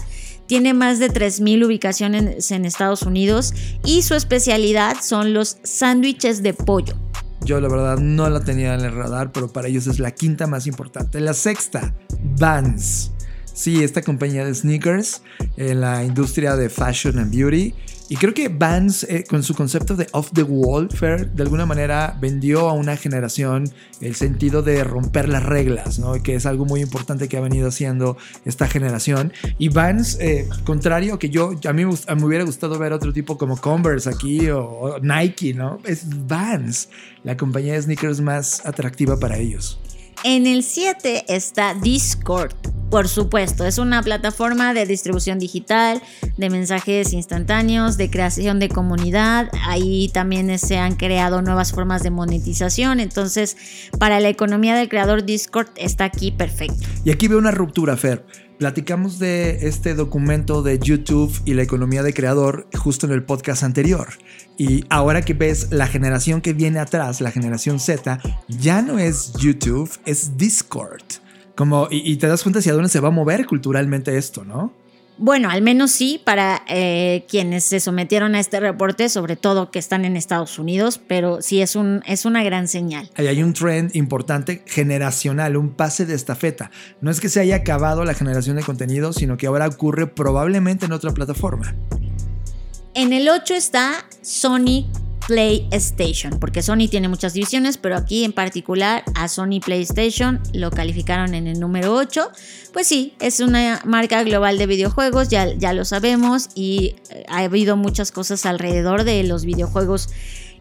Tiene más de 3.000 ubicaciones en Estados Unidos y su especialidad son los sándwiches de pollo. Yo la verdad no la tenía en el radar, pero para ellos es la quinta más importante. La sexta, Vans. Sí, esta compañía de sneakers en la industria de fashion and beauty. Y creo que Vans, eh, con su concepto de off the wall, Fair, de alguna manera vendió a una generación el sentido de romper las reglas, ¿no? Que es algo muy importante que ha venido haciendo esta generación. Y Vans, eh, contrario que yo, a mí me, hubiera gustado ver otro tipo como Converse aquí o, o Nike, ¿no? Es Vans, la compañía de sneakers más atractiva para ellos. En el 7 está Discord. Por supuesto, es una plataforma de distribución digital, de mensajes instantáneos, de creación de comunidad. Ahí también se han creado nuevas formas de monetización. Entonces, para la economía del creador, Discord está aquí perfecto. Y aquí veo una ruptura, Fer. Platicamos de este documento de YouTube y la economía de creador justo en el podcast anterior. Y ahora que ves la generación que viene atrás, la generación Z, ya no es YouTube, es Discord. Como, y, y te das cuenta hacia dónde se va a mover culturalmente esto, ¿no? Bueno, al menos sí para eh, quienes se sometieron a este reporte, sobre todo que están en Estados Unidos, pero sí es, un, es una gran señal. Ahí hay un trend importante generacional, un pase de estafeta. No es que se haya acabado la generación de contenido, sino que ahora ocurre probablemente en otra plataforma. En el 8 está Sony PlayStation, porque Sony tiene muchas divisiones, pero aquí en particular a Sony PlayStation lo calificaron en el número 8. Pues sí, es una marca global de videojuegos, ya, ya lo sabemos, y eh, ha habido muchas cosas alrededor de los videojuegos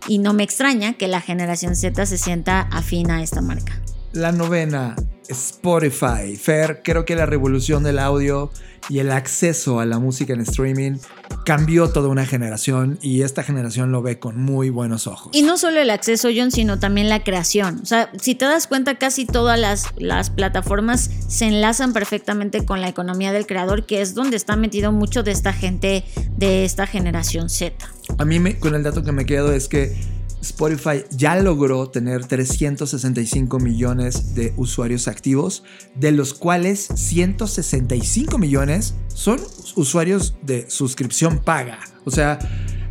y no me extraña que la generación Z se sienta afín a esta marca. La novena, Spotify. Fer, creo que la revolución del audio y el acceso a la música en streaming cambió toda una generación y esta generación lo ve con muy buenos ojos. Y no solo el acceso, John, sino también la creación. O sea, si te das cuenta, casi todas las, las plataformas se enlazan perfectamente con la economía del creador, que es donde está metido mucho de esta gente de esta generación Z. A mí me- con el dato que me quedo es que Spotify ya logró tener 365 millones de usuarios activos, de los cuales 165 millones son usuarios de suscripción paga. O sea,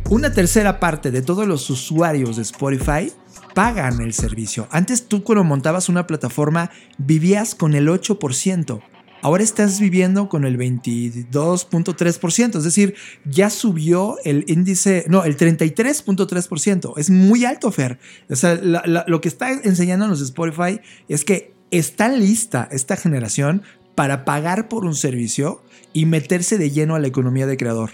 una tercera parte de todos los usuarios de Spotify pagan el servicio. Antes tú cuando montabas una plataforma vivías con el 8%. Ahora estás viviendo con el 22.3%, es decir, ya subió el índice, no, el 33.3%. Es muy alto, Fer. O sea, lo que está enseñándonos Spotify es que está lista esta generación para pagar por un servicio y meterse de lleno a la economía de creador.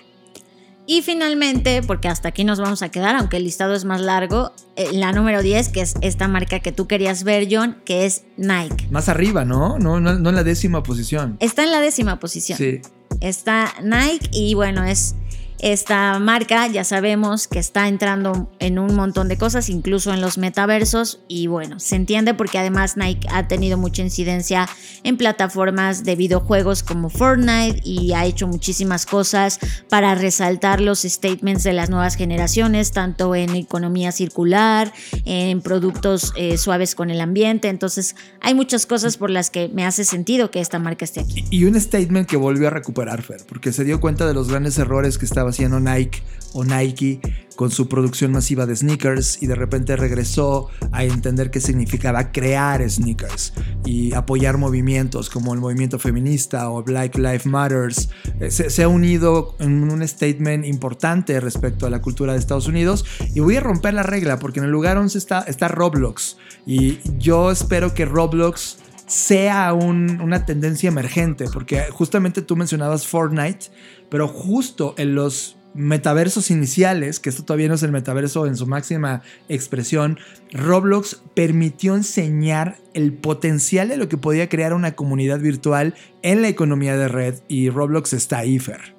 Y finalmente, porque hasta aquí nos vamos a quedar, aunque el listado es más largo, eh, la número 10, que es esta marca que tú querías ver, John, que es Nike. Más arriba, ¿no? No, no, no en la décima posición. Está en la décima posición. Sí. está Nike y bueno, es esta marca, ya sabemos que está entrando en un montón de cosas, incluso en los metaversos y bueno, se entiende porque además Nike ha tenido mucha incidencia en plataformas de videojuegos como Fortnite y ha hecho muchísimas cosas para resaltar los statements de las nuevas generaciones, tanto en economía circular, en productos eh, suaves con el ambiente, entonces hay muchas cosas por las que me hace sentido que esta marca esté aquí. Y un statement que volvió a recuperar Fer, porque se dio cuenta de los grandes errores que estaba haciendo Nike o Nike con su producción masiva de sneakers y de repente regresó a entender qué significaba crear sneakers y apoyar movimientos como el movimiento feminista o Black Lives Matters. Eh, Se, se ha unido en un statement importante respecto a la cultura de Estados Unidos y voy a romper la regla porque en el lugar 11 está, está Roblox y yo espero que Roblox sea un- una tendencia emergente, porque justamente tú mencionabas Fortnite, pero justo en los metaversos iniciales, que esto todavía no es el metaverso en su máxima expresión, Roblox permitió enseñar el potencial de lo que podía crear una comunidad virtual en la economía de red y Roblox está ahí, Fer.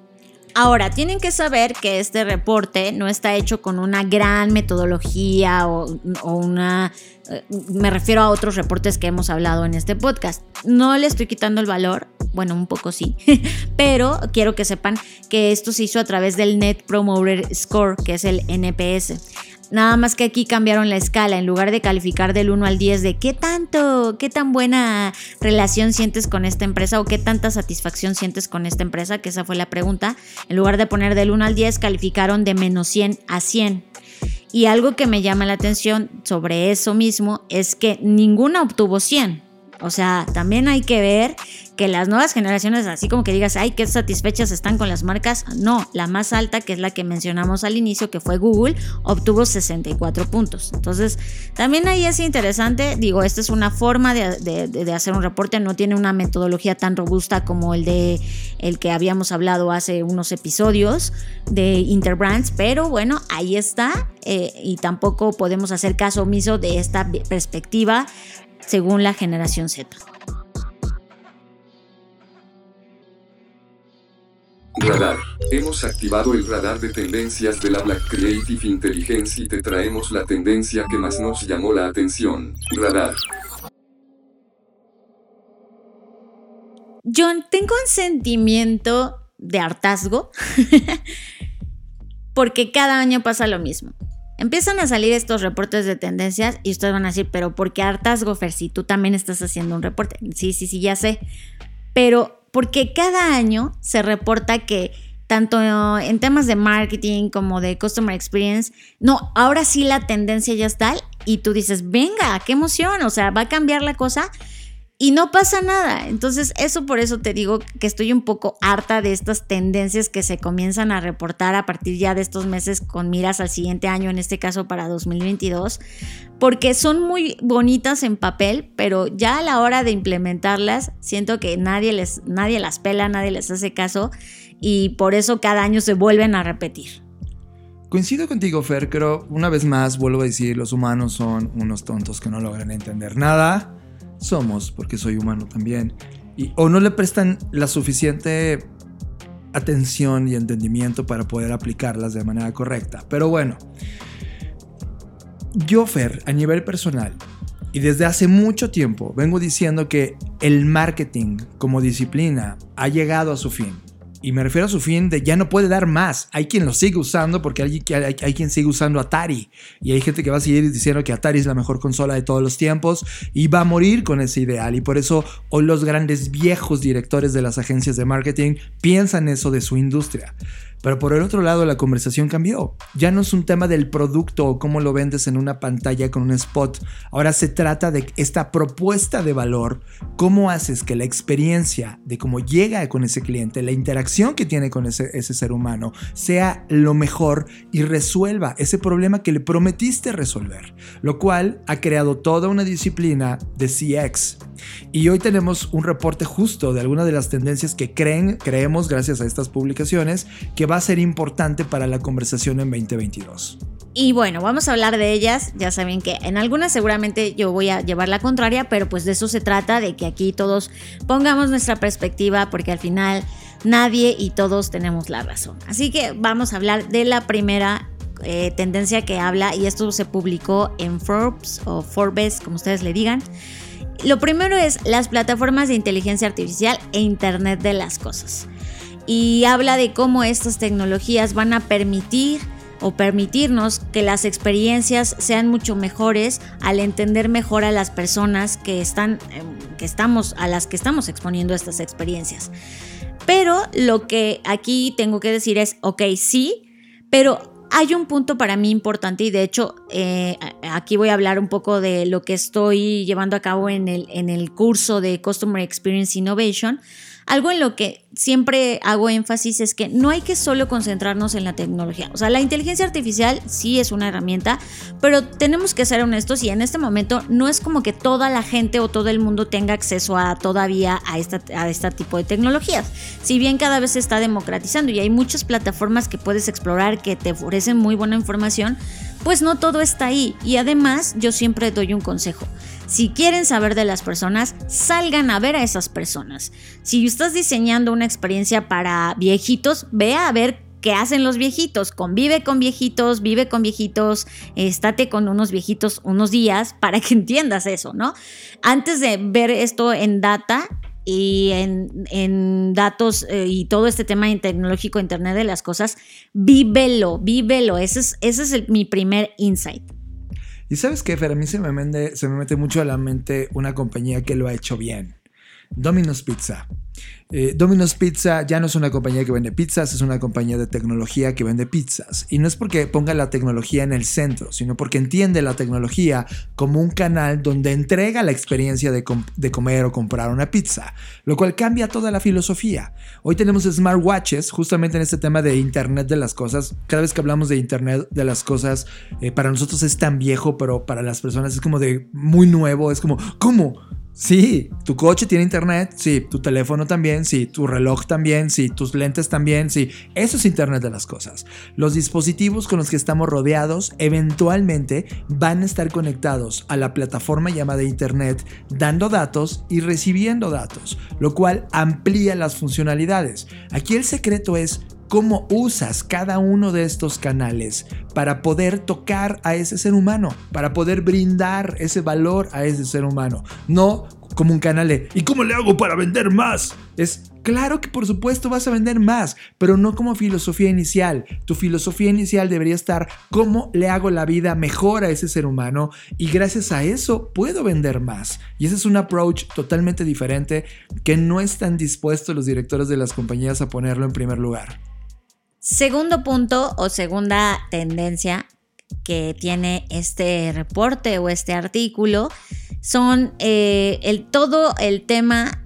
Ahora, tienen que saber que este reporte no está hecho con una gran metodología o, una... eh, Me refiero a otros reportes que hemos hablado en este podcast. No le estoy quitando el valor, bueno, un poco sí, pero quiero que sepan que esto se hizo a través del Net Promoter Score, que es el NPS. Nada más que aquí cambiaron la escala, en lugar de calificar del 1 al 10 de qué tanto, qué tan buena relación sientes con esta empresa o qué tanta satisfacción sientes con esta empresa, que esa fue la pregunta, en lugar de poner del 1 al 10, calificaron de menos 100 a 100. Y algo que me llama la atención sobre eso mismo es que ninguna obtuvo 100. O sea, también hay que ver que las nuevas generaciones, así como que digas, ay, qué satisfechas están con las marcas. No, la más alta, que es la que mencionamos al inicio, que fue Google, obtuvo 64 puntos. Entonces, también ahí es interesante. Digo, esta es una forma de, hacer un reporte, no tiene una metodología tan robusta como el de el que habíamos hablado hace unos episodios de Interbrands, pero bueno, ahí está. eh, y tampoco podemos hacer caso omiso de esta perspectiva según la generación Z. Radar. Hemos activado el radar de tendencias de la Black Creative Intelligence y te traemos la tendencia que más nos llamó la atención. Radar. John, tengo un sentimiento de hartazgo porque cada año pasa lo mismo. Empiezan a salir estos reportes de tendencias y ustedes van a decir, pero ¿por qué Fer? Si tú también estás haciendo un reporte. Sí, sí, sí, ya sé. Pero porque cada año se reporta que tanto en temas de marketing como de customer experience, no, ahora sí la tendencia ya está y tú dices, venga, qué emoción, o sea, va a cambiar la cosa y no pasa nada. Entonces, eso por eso te digo que estoy un poco harta de estas tendencias que se comienzan a reportar a partir ya de estos meses con miras al siguiente año, en este caso para 2022, porque son muy bonitas en papel, pero ya a la hora de implementarlas, siento que nadie les nadie las pela, nadie les hace caso y por eso cada año se vuelven a repetir. Coincido contigo, Fer, pero una vez más vuelvo a decir, los humanos son unos tontos que no logran entender nada. Somos, porque soy humano también. Y, o no le prestan la suficiente atención y entendimiento para poder aplicarlas de manera correcta. Pero bueno, yo, Fer, a nivel personal, y desde hace mucho tiempo vengo diciendo que el marketing como disciplina ha llegado a su fin. Y me refiero a su fin de ya no puede dar más. Hay quien lo sigue usando porque hay, hay, hay, quien sigue usando Atari. Y hay gente que va a seguir diciendo que Atari es la mejor consola de todos los tiempos y va a morir con ese ideal. Y por eso hoy los grandes viejos directores de las agencias de marketing piensan eso de su industria. Pero por el otro lado la conversación cambió. Ya no es un tema del producto o cómo lo vendes en una pantalla con un spot. Ahora se trata de esta propuesta de valor. ¿Cómo haces que la experiencia de cómo llega con ese cliente, la interacción que tiene con ese, ese ser humano, sea lo mejor y resuelva ese problema que le prometiste resolver? Lo cual ha creado toda una disciplina de CX. Y hoy tenemos un reporte justo de algunas de las tendencias que creen, creemos gracias a estas publicaciones que va a ser importante para la conversación en 2022. Y bueno, vamos a hablar de ellas. Ya saben que en algunas seguramente yo voy a llevar la contraria, pero pues de eso se trata, de que aquí todos pongamos nuestra perspectiva, porque al final nadie y todos tenemos la razón. Así que vamos a hablar de la primera eh, tendencia que habla, y esto se publicó en Forbes o Forbes, como ustedes le digan. Lo primero es las plataformas de inteligencia artificial e Internet de las Cosas y habla de cómo estas tecnologías van a permitir o permitirnos que las experiencias sean mucho mejores al entender mejor a las personas que están que estamos a las que estamos exponiendo estas experiencias. Pero lo que aquí tengo que decir es, ok, sí, pero hay un punto para mí importante y de hecho eh, aquí voy a hablar un poco de lo que estoy llevando a cabo en el, en el curso de Customer Experience Innovation. Algo en lo que siempre hago énfasis es que no hay que solo concentrarnos en la tecnología. O sea, la inteligencia artificial sí es una herramienta, pero tenemos que ser honestos y en este momento no es como que toda la gente o todo el mundo tenga acceso a todavía a, esta, este tipo de tecnologías. Si bien cada vez se está democratizando y hay muchas plataformas que puedes explorar que te ofrecen muy buena información, pues no todo está ahí. Y además yo siempre doy un consejo. Si quieren saber de las personas, salgan a ver a esas personas. Si estás diseñando una experiencia para viejitos, ve a ver qué hacen los viejitos. Convive con viejitos, vive con viejitos, estate con unos viejitos unos días para que entiendas eso, ¿no? Antes de ver esto en data, y en, datos eh, y todo este tema tecnológico, Internet de las Cosas, vívelo, vívelo. Ese es, ese es mi primer insight. Y sabes qué, Fer, a mí se me, se me mete mucho a la mente una compañía que lo ha hecho bien. Domino's Pizza. Eh, Domino's Pizza ya no es una compañía que vende pizzas, es una compañía de tecnología que vende pizzas. Y no es porque ponga la tecnología en el centro, sino porque entiende la tecnología como un canal donde entrega la experiencia de, comer o comprar una pizza, lo cual cambia toda la filosofía. Hoy tenemos smartwatches, justamente en este tema de Internet de las Cosas. Cada vez que hablamos de Internet de las Cosas, eh, para nosotros es tan viejo, pero para las personas es como de muy nuevo, es como, ¿cómo? Sí, tu coche tiene internet, sí, tu teléfono también, sí, tu reloj también, sí, tus lentes también, sí. Eso es Internet de las Cosas. Los dispositivos con los que estamos rodeados eventualmente van a estar conectados a la plataforma llamada Internet, dando datos y recibiendo datos, lo cual amplía las funcionalidades. Aquí el secreto es cómo usas cada uno de estos canales para poder tocar a ese ser humano, para poder brindar ese valor a ese ser humano. No como un canal de ¿y cómo le hago para vender más? Es claro que por supuesto vas a vender más, pero no como filosofía inicial. Tu filosofía inicial debería estar cómo le hago la vida mejor a ese ser humano y gracias a eso puedo vender más. Y ese es un approach totalmente diferente que no están dispuestos los directores de las compañías a ponerlo en primer lugar. Segundo punto o segunda tendencia que tiene este reporte o este artículo son eh, el, todo el tema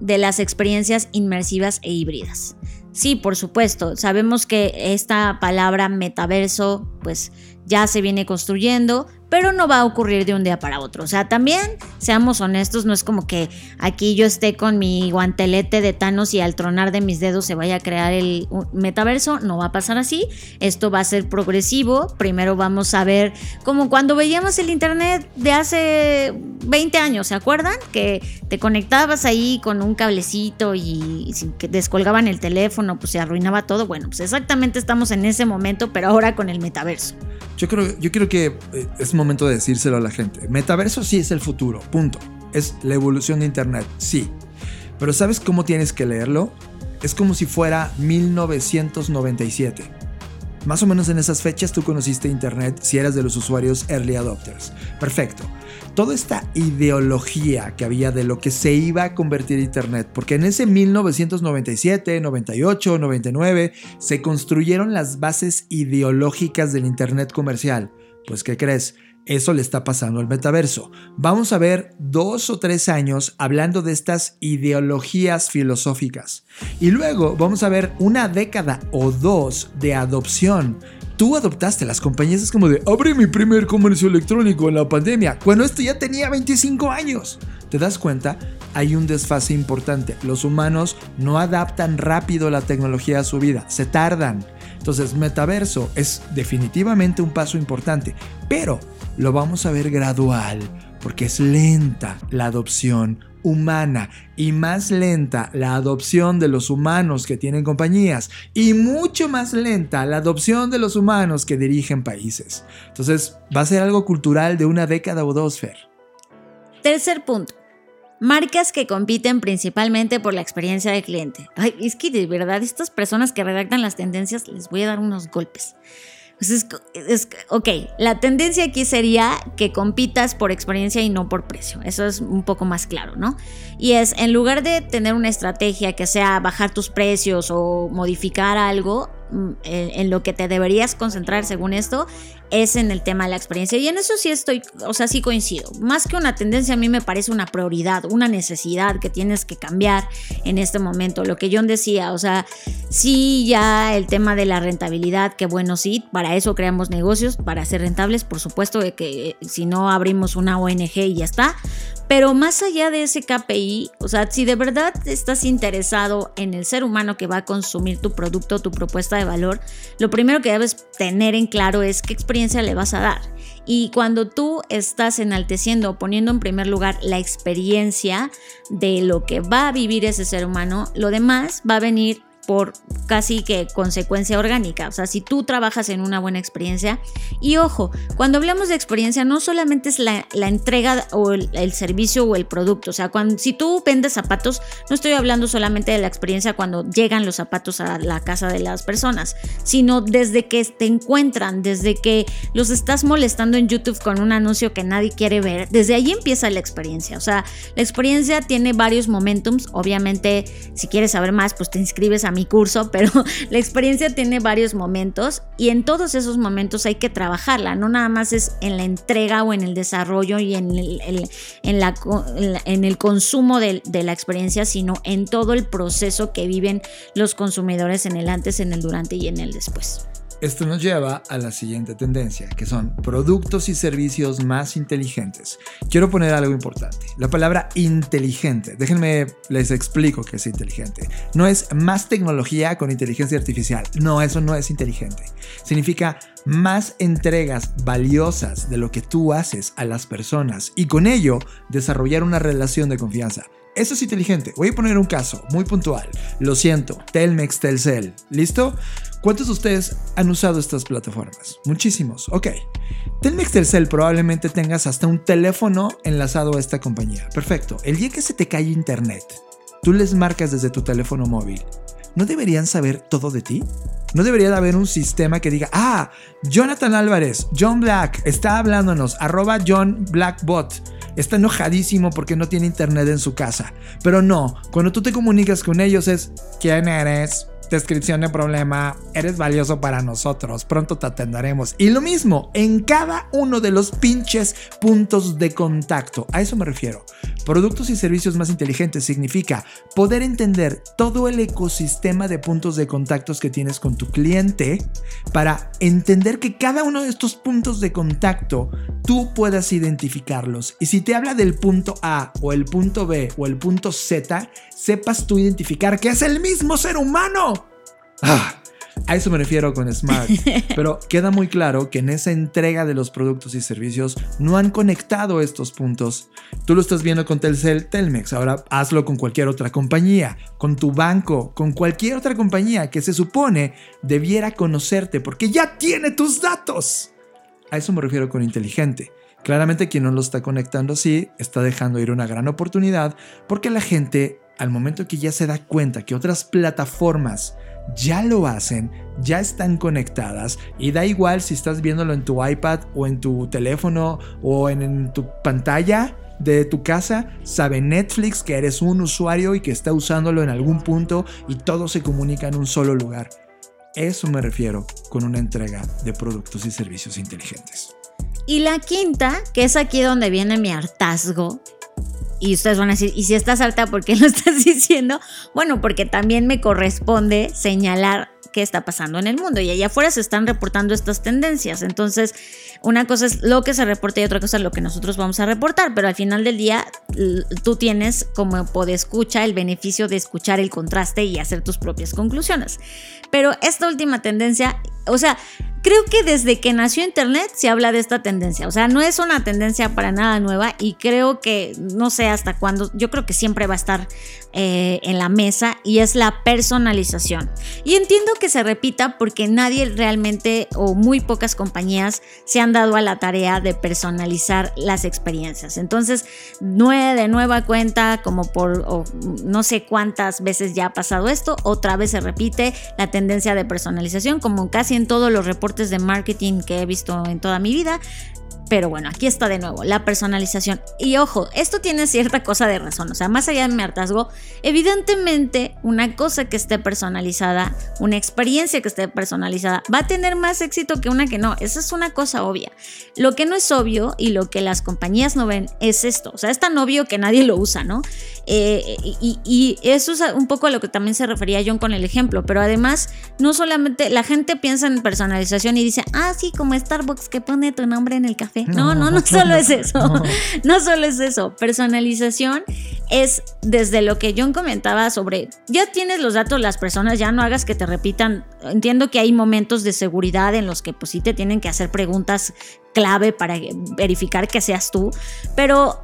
de las experiencias inmersivas e híbridas. Sí, por supuesto, sabemos que esta palabra metaverso pues ya se viene construyendo, pero no va a ocurrir de un día para otro. O sea, también seamos honestos, no es como que aquí yo esté con mi guantelete de Thanos y al tronar de mis dedos se vaya a crear el metaverso, no va a pasar así. Esto va a ser progresivo. Primero vamos a ver como cuando veíamos el internet de hace 20 años, ¿se acuerdan? Que te conectabas ahí con un cablecito y, que descolgaban el teléfono, pues se arruinaba todo. Bueno, pues exactamente estamos en ese momento, pero ahora con el metaverso. Yo creo, yo creo que eh, es momento de decírselo a la gente. Metaverso sí es el futuro, punto. Es la evolución de Internet, sí. Pero ¿sabes cómo tienes que leerlo? Es como si fuera 1997. Más o menos en esas fechas tú conociste Internet si eras de los usuarios early adopters. Perfecto toda esta ideología que había de lo que se iba a convertir Internet, porque en ese 1997, 98, 99 se construyeron las bases ideológicas del Internet comercial. Pues ¿qué crees? Eso le está pasando al metaverso. Vamos a ver dos o tres años hablando de estas ideologías filosóficas. Y luego vamos a ver una década o dos de adopción tú adoptaste las compañías es como de abrí mi primer comercio electrónico en la pandemia, cuando esto ya tenía 25 años. ¿Te das cuenta? Hay un desfase importante. Los humanos no adaptan rápido la tecnología a su vida, se tardan. Entonces, metaverso es definitivamente un paso importante, pero lo vamos a ver gradual, porque es lenta la adopción humana y más lenta la adopción de los humanos que tienen compañías y mucho más lenta la adopción de los humanos que dirigen países. Entonces va a ser algo cultural de una década o dos. Tercer punto. Marcas que compiten principalmente por la experiencia del cliente. Ay, es que de verdad estas personas que redactan las tendencias les voy a dar unos golpes. Pues es, ok, la tendencia aquí sería que compitas por experiencia y no por precio. Eso es un poco más claro, ¿no? Y es, en lugar de tener una estrategia que sea bajar tus precios o modificar algo, mm, en, lo que te deberías concentrar según esto es en el tema de la experiencia. Y en eso sí estoy, o sea, sí coincido. Más que una tendencia, a mí me parece una prioridad, una necesidad que tienes que cambiar en este momento. Lo que John decía, o sea, sí ya el tema de la rentabilidad, que bueno, sí, para eso creamos negocios, para ser rentables, por supuesto, de que si no abrimos una ONG y ya está. Pero más allá de ese KPI, o sea, si de verdad estás interesado en el ser humano que va a consumir tu producto, tu propuesta de valor, lo primero que debes tener en claro es qué experiencia le vas a dar. Y cuando tú estás enalteciendo o poniendo en primer lugar la experiencia de lo que va a vivir ese ser humano, lo demás va a venir por casi que consecuencia orgánica. O sea, si tú trabajas en una buena experiencia, y ojo, cuando hablamos de experiencia, no solamente es la, entrega o el, servicio o el producto. O sea, cuando, si tú vendes zapatos, no estoy hablando solamente de la experiencia cuando llegan los zapatos a la casa de las personas, sino desde que te encuentran, desde que los estás molestando en YouTube con un anuncio que nadie quiere ver, desde ahí empieza la experiencia. O sea, la experiencia tiene varios momentums. Obviamente, si quieres saber más, pues te inscribes a mi curso, pero la experiencia tiene varios momentos y en todos esos momentos hay que trabajarla, no nada más es en la entrega o en el desarrollo y en el, en la, en el consumo de, de la experiencia, sino en todo el proceso que viven los consumidores en el antes, en el durante y en el después. Esto nos lleva a la siguiente tendencia, que son productos y servicios más inteligentes. Quiero poner algo importante. La palabra inteligente, déjenme les explico qué es inteligente. No es más tecnología con inteligencia artificial. No, eso no es inteligente. Significa más entregas valiosas de lo que tú haces a las personas y con ello desarrollar una relación de confianza. Eso es inteligente. Voy a poner un caso muy puntual. Lo siento, Telmex, Telcel. ¿Listo? ¿Cuántos de ustedes han usado estas plataformas? Muchísimos. Ok. Telmex Telcel probablemente tengas hasta un teléfono enlazado a esta compañía. Perfecto. El día que se te cae internet, tú les marcas desde tu teléfono móvil. ¿No deberían saber todo de ti? ¿No debería de haber un sistema que diga, ah, Jonathan Álvarez, John Black, está hablándonos, arroba John Blackbot, está enojadísimo porque no tiene internet en su casa. Pero no, cuando tú te comunicas con ellos es, ¿quién eres? Descripción de problema, eres valioso para nosotros, pronto te atenderemos. Y lo mismo en cada uno de los pinches puntos de contacto. A eso me refiero. Productos y servicios más inteligentes significa poder entender todo el ecosistema de puntos de contactos que tienes con tu cliente para entender que cada uno de estos puntos de contacto tú puedas identificarlos. Y si te habla del punto A o el punto B o el punto Z, sepas tú identificar que es el mismo ser humano. Ah, a eso me refiero con Smart. Pero queda muy claro que en esa entrega de los productos y servicios no han conectado estos puntos. Tú lo estás viendo con Telcel, Telmex. Ahora hazlo con cualquier otra compañía, con tu banco, con cualquier otra compañía que se supone debiera conocerte porque ya tiene tus datos. A eso me refiero con inteligente. Claramente quien no lo está conectando así está dejando ir una gran oportunidad porque la gente al momento que ya se da cuenta que otras plataformas ya lo hacen, ya están conectadas y da igual si estás viéndolo en tu iPad o en tu teléfono o en, tu pantalla de tu casa, sabe Netflix que eres un usuario y que está usándolo en algún punto y todo se comunica en un solo lugar. Eso me refiero con una entrega de productos y servicios inteligentes. Y la quinta, que es aquí donde viene mi hartazgo, y ustedes van a decir, ¿y si estás alta, por qué lo estás diciendo? Bueno, porque también me corresponde señalar qué está pasando en el mundo y allá afuera se están reportando estas tendencias. Entonces, una cosa es lo que se reporta y otra cosa es lo que nosotros vamos a reportar, pero al final del día tú tienes como escucha el beneficio de escuchar el contraste y hacer tus propias conclusiones. Pero esta última tendencia, o sea, creo que desde que nació Internet se habla de esta tendencia. O sea, no es una tendencia para nada nueva y creo que no sé hasta cuándo, yo creo que siempre va a estar eh, en la mesa y es la personalización. Y entiendo que se repita porque nadie realmente o muy pocas compañías se han dado a la tarea de personalizar las experiencias. Entonces, de nueva cuenta, como por no sé cuántas veces ya ha pasado esto, otra vez se repite la tendencia de personalización como casi en todos los reportes de marketing que he visto en toda mi vida. Pero bueno, aquí está de nuevo, la personalización. Y ojo, esto tiene cierta cosa de razón. O sea, más allá de mi hartazgo, evidentemente una cosa que esté personalizada, una experiencia que esté personalizada, va a tener más éxito que una que no. Esa es una cosa obvia. Lo que no es obvio y lo que las compañías no ven es esto. O sea, es tan obvio que nadie lo usa, ¿no? Eh, y, eso es un poco a lo que también se refería John con el ejemplo. Pero además, no solamente la gente piensa en personalización y dice, ah, sí, como Starbucks que pone tu nombre en el café dijiste. No, no, no, solo es eso. No. no solo es eso. Personalización es desde lo que John comentaba sobre, ya tienes los datos las personas, ya no hagas que te repitan. Entiendo que hay momentos de seguridad en los que pues sí te tienen que hacer preguntas clave para verificar que seas tú, pero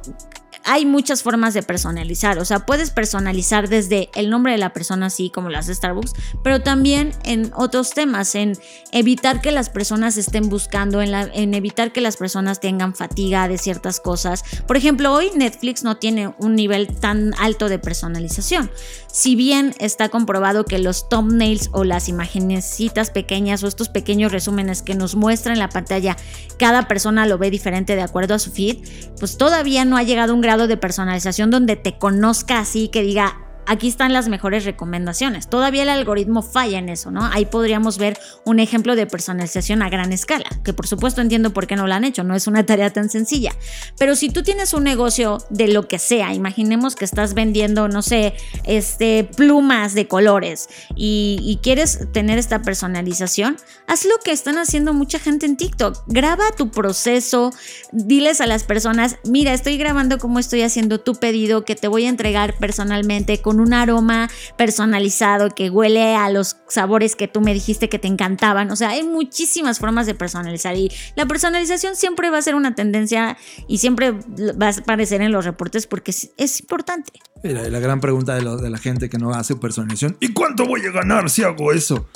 hay muchas formas de personalizar. O sea, puedes personalizar desde el nombre de la persona, así como las de Starbucks, pero también en otros temas, en evitar que las personas estén buscando, en, en evitar que las personas tengan fatiga de ciertas cosas. Por ejemplo, hoy Netflix no tiene un nivel tan alto de personalización. Si bien está comprobado que los thumbnails o las imagenecitas pequeñas o estos pequeños resúmenes que nos muestran en la pantalla, cada persona lo ve diferente de acuerdo a su feed, pues todavía no ha llegado a un grado de personalización donde te conozca así, que diga, aquí están las mejores recomendaciones. Todavía el algoritmo falla en eso, ¿no? Ahí podríamos ver un ejemplo de personalización a gran escala, que por supuesto entiendo por qué no lo han hecho, no es una tarea tan sencilla. Pero si tú tienes un negocio de lo que sea, imaginemos que estás vendiendo, no sé, este, plumas de colores y, y quieres tener esta personalización, haz lo que están haciendo mucha gente en TikTok. Graba tu proceso, diles a las personas, mira, estoy grabando cómo estoy haciendo tu pedido que te voy a entregar personalmente con un aroma personalizado que huele a los sabores que tú me dijiste que te encantaban. O sea, hay muchísimas formas de personalizar y la personalización siempre va a ser una tendencia y siempre va a aparecer en los reportes porque es, importante. La, la gran pregunta de, de la gente que no hace personalización, ¿y cuánto voy a ganar si hago eso?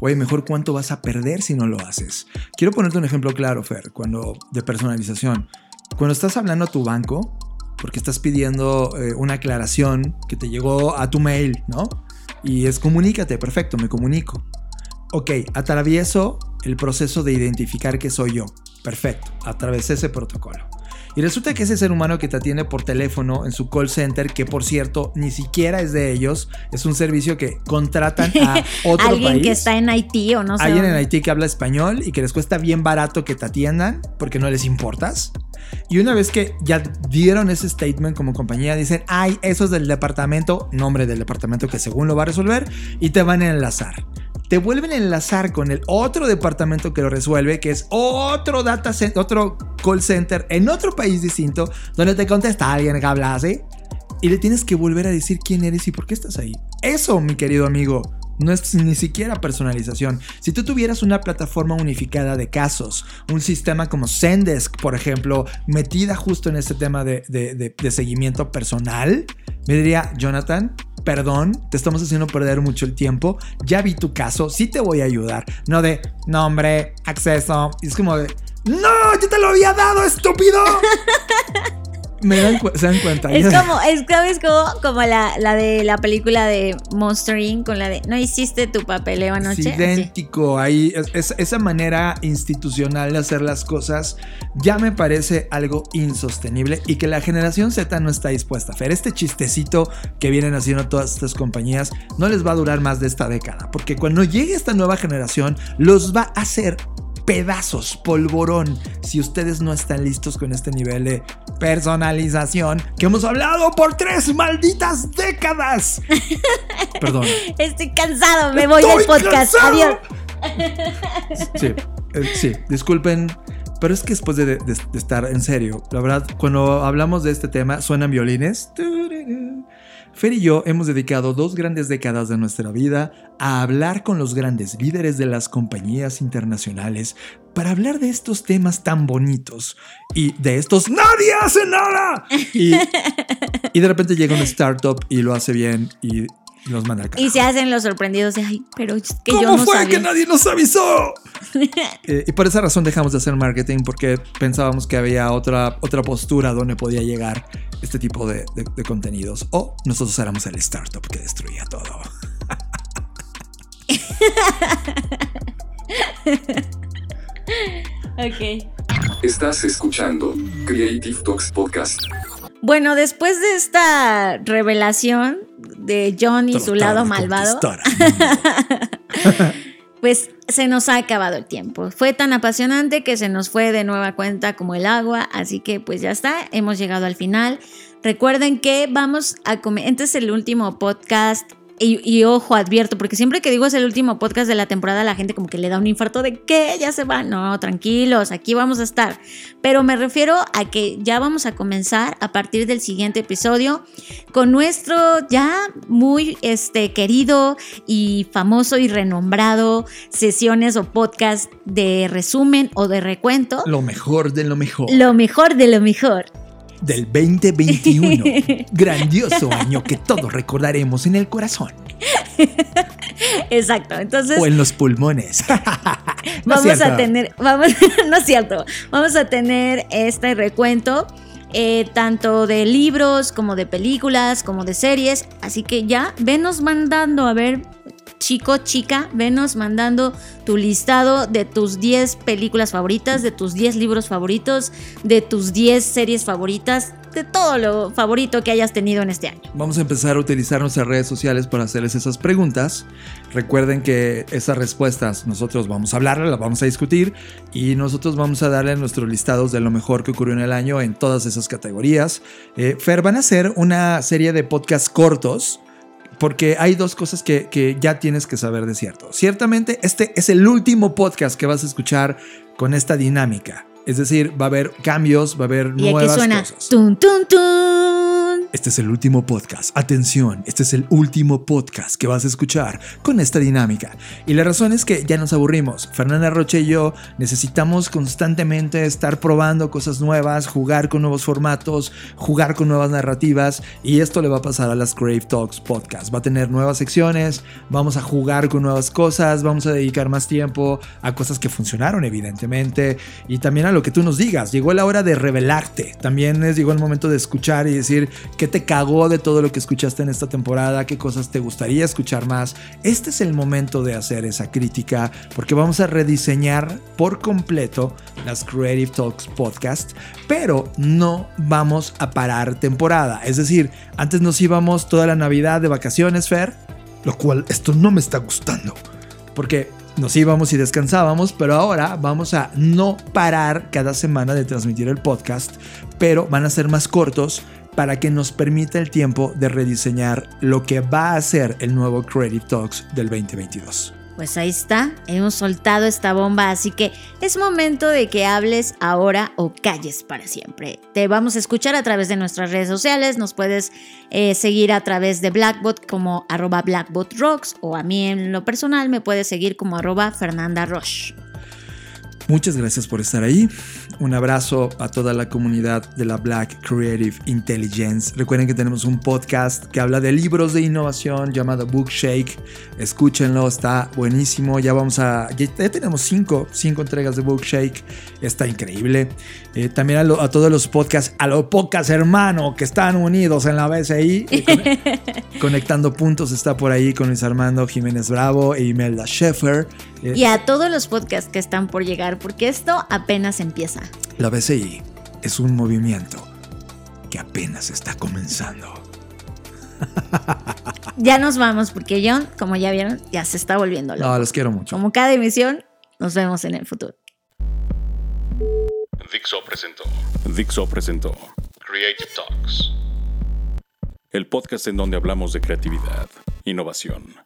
Oye, mejor cuánto vas a perder si no lo haces. Quiero ponerte un ejemplo claro, Fer, cuando de personalización. Cuando estás hablando a tu banco, porque estás pidiendo eh, una aclaración que te llegó a tu mail, ¿no? Y es comunícate, perfecto, me comunico. Ok, atravieso el proceso de identificar que soy yo. Perfecto, atravesé ese protocolo. Y resulta que ese ser humano que te atiende por teléfono en su call center, que por cierto ni siquiera es de ellos, es un servicio que contratan a otro Alguien que está en Haití o no sé. Alguien en Haití que habla español y que les cuesta bien barato que te atiendan porque no les importas. Y una vez que ya dieron ese statement como compañía, dicen, ay, eso es del departamento, nombre del departamento que según lo va a resolver, y te van a enlazar te vuelven a enlazar con el otro departamento que lo resuelve, que es otro data center, otro call center en otro país distinto, donde te contesta alguien que habla. Y le tienes que volver a decir quién eres y por qué estás ahí. Eso, mi querido amigo, no es ni siquiera personalización. Si tú tuvieras una plataforma unificada de casos, un sistema como Zendesk, por ejemplo, metida justo en este tema de, de seguimiento personal, me diría, Jonathan, perdón, te estamos haciendo perder mucho el tiempo, ya vi tu caso, sí te voy a ayudar. No de nombre, acceso, es como de, no, yo te lo había dado, estúpido. Me dan se dan cuenta. Es como, es, como, como la, la, de la película de Monster Inc. con la de no hiciste tu papeleo anoche. Es idéntico. Ahí, es, esa manera institucional de hacer las cosas ya me parece algo insostenible y que la generación Z no está dispuesta a hacer. Este chistecito que vienen haciendo todas estas compañías no les va a durar más de esta década. Porque cuando llegue esta nueva generación, los va a hacer pedazos, polvorón, si ustedes no están listos con este nivel de personalización que hemos hablado por tres malditas décadas. Perdón. Estoy cansado, me voy del podcast. Adiós. Sí, eh, sí, disculpen. Pero es que después de, estar en serio, la verdad, cuando hablamos de este tema, suenan violines. Fer y yo hemos dedicado dos grandes décadas de nuestra vida a hablar con los grandes líderes de las compañías internacionales para hablar de estos temas tan bonitos y de estos nadie hace nada. Y, de repente llega una startup y lo hace bien y y se hacen los sorprendidos de, ay, pero es que ¿Cómo yo no fue que nadie nos avisó? Eh, y por esa razón dejamos de hacer marketing porque pensábamos que había otra, otra postura donde podía llegar este tipo de, de contenidos. O nosotros éramos el startup que destruía todo. ok. Estás escuchando Creative Talks Podcast. Bueno, después de esta revelación de John y su lado malvado, pues se nos ha acabado el tiempo. Fue tan apasionante que se nos fue de nueva cuenta como el agua, así que pues ya está, hemos llegado al final. Recuerden que vamos a comer, este es el último podcast y, y, ojo, advierto, porque siempre que digo es el último podcast de la temporada, la gente como que le da un infarto de que ya se va. No, tranquilos, aquí vamos a estar. Pero me refiero a que ya vamos a comenzar a partir del siguiente episodio con nuestro ya muy este, querido y famoso y renombrado sesiones o podcast de resumen o de recuento. Lo mejor de lo mejor. Lo mejor de lo mejor del 2021. Grandioso año que todos recordaremos en el corazón. Exacto, entonces... O en los pulmones. no vamos a tener, vamos, no es cierto, vamos a tener este recuento. Eh, tanto de libros como de películas, como de series. Así que ya venos mandando a ver chico, chica, venos mandando tu listado de tus 10 películas favoritas, de tus 10 libros favoritos, de tus 10 series favoritas, de todo lo favorito que hayas tenido en este año. Vamos a empezar a utilizar nuestras redes sociales para hacerles esas preguntas. Recuerden que esas respuestas nosotros vamos a hablarlas, las vamos a discutir y nosotros vamos a darle nuestros listados de lo mejor que ocurrió en el año en todas esas categorías. Eh, Fer, van a hacer una serie de podcasts cortos porque hay dos cosas que, ya tienes que saber de cierto. Ciertamente, este es el último podcast que vas a escuchar con esta dinámica. Es decir, va a haber cambios, va a haber y nuevas suena, cosas. Tun, tun, tun. Este es el último podcast. Atención, este es el último podcast que vas a escuchar con esta dinámica. Y la razón es que ya nos aburrimos. Fernanda Roche y yo necesitamos constantemente estar probando cosas nuevas, jugar con nuevos formatos, jugar con nuevas narrativas. Y esto le va a pasar a las Crave Talks podcast. Va a tener nuevas secciones, vamos a jugar con nuevas cosas, vamos a dedicar más tiempo a cosas que funcionaron, evidentemente. Y también a lo que tú nos digas. Llegó la hora de revelarte. También es, llegó el momento de escuchar y decir qué te cagó de todo lo que escuchaste en esta temporada, qué cosas te gustaría escuchar más. Este es el momento de hacer esa crítica porque vamos a rediseñar por completo las Creative Talks podcast, pero no vamos a parar temporada. Es decir, antes nos íbamos toda la Navidad de vacaciones, Fer, lo cual esto no me está gustando. Porque nos íbamos y descansábamos, pero ahora vamos a no parar cada semana de transmitir el podcast, pero van a ser más cortos para que nos permita el tiempo de rediseñar lo que va a ser el nuevo Creative Talks del 2022. Pues ahí está, hemos soltado esta bomba, así que es momento de que hables ahora o calles para siempre. Te vamos a escuchar a través de nuestras redes sociales, nos puedes eh, seguir a través de Blackbot como arroba blackbotrocks o a mí en lo personal me puedes seguir como arroba Fernanda Roche. Muchas gracias por estar ahí. Un abrazo a toda la comunidad de la Black Creative Intelligence. Recuerden que tenemos un podcast que habla de libros de innovación llamado Bookshake. Escúchenlo, está buenísimo. Ya vamos a. Ya, tenemos cinco, cinco entregas de Bookshake. Está increíble. Eh, también a, todos los podcasts, a los podcasts hermano que están unidos en la BCI. conectando puntos está por ahí con Luis Armando Jiménez Bravo e Imelda Sheffer. Eh, y a todos los podcasts que están por llegar, porque esto apenas empieza. La BCI es un movimiento que apenas está comenzando. ya nos vamos, porque John, como ya vieron, ya se está volviendo loco. No, los quiero mucho. Como cada emisión, nos vemos en el futuro. Dixo presentó. Dixo presentó. Creative Talks. El podcast en donde hablamos de creatividad, innovación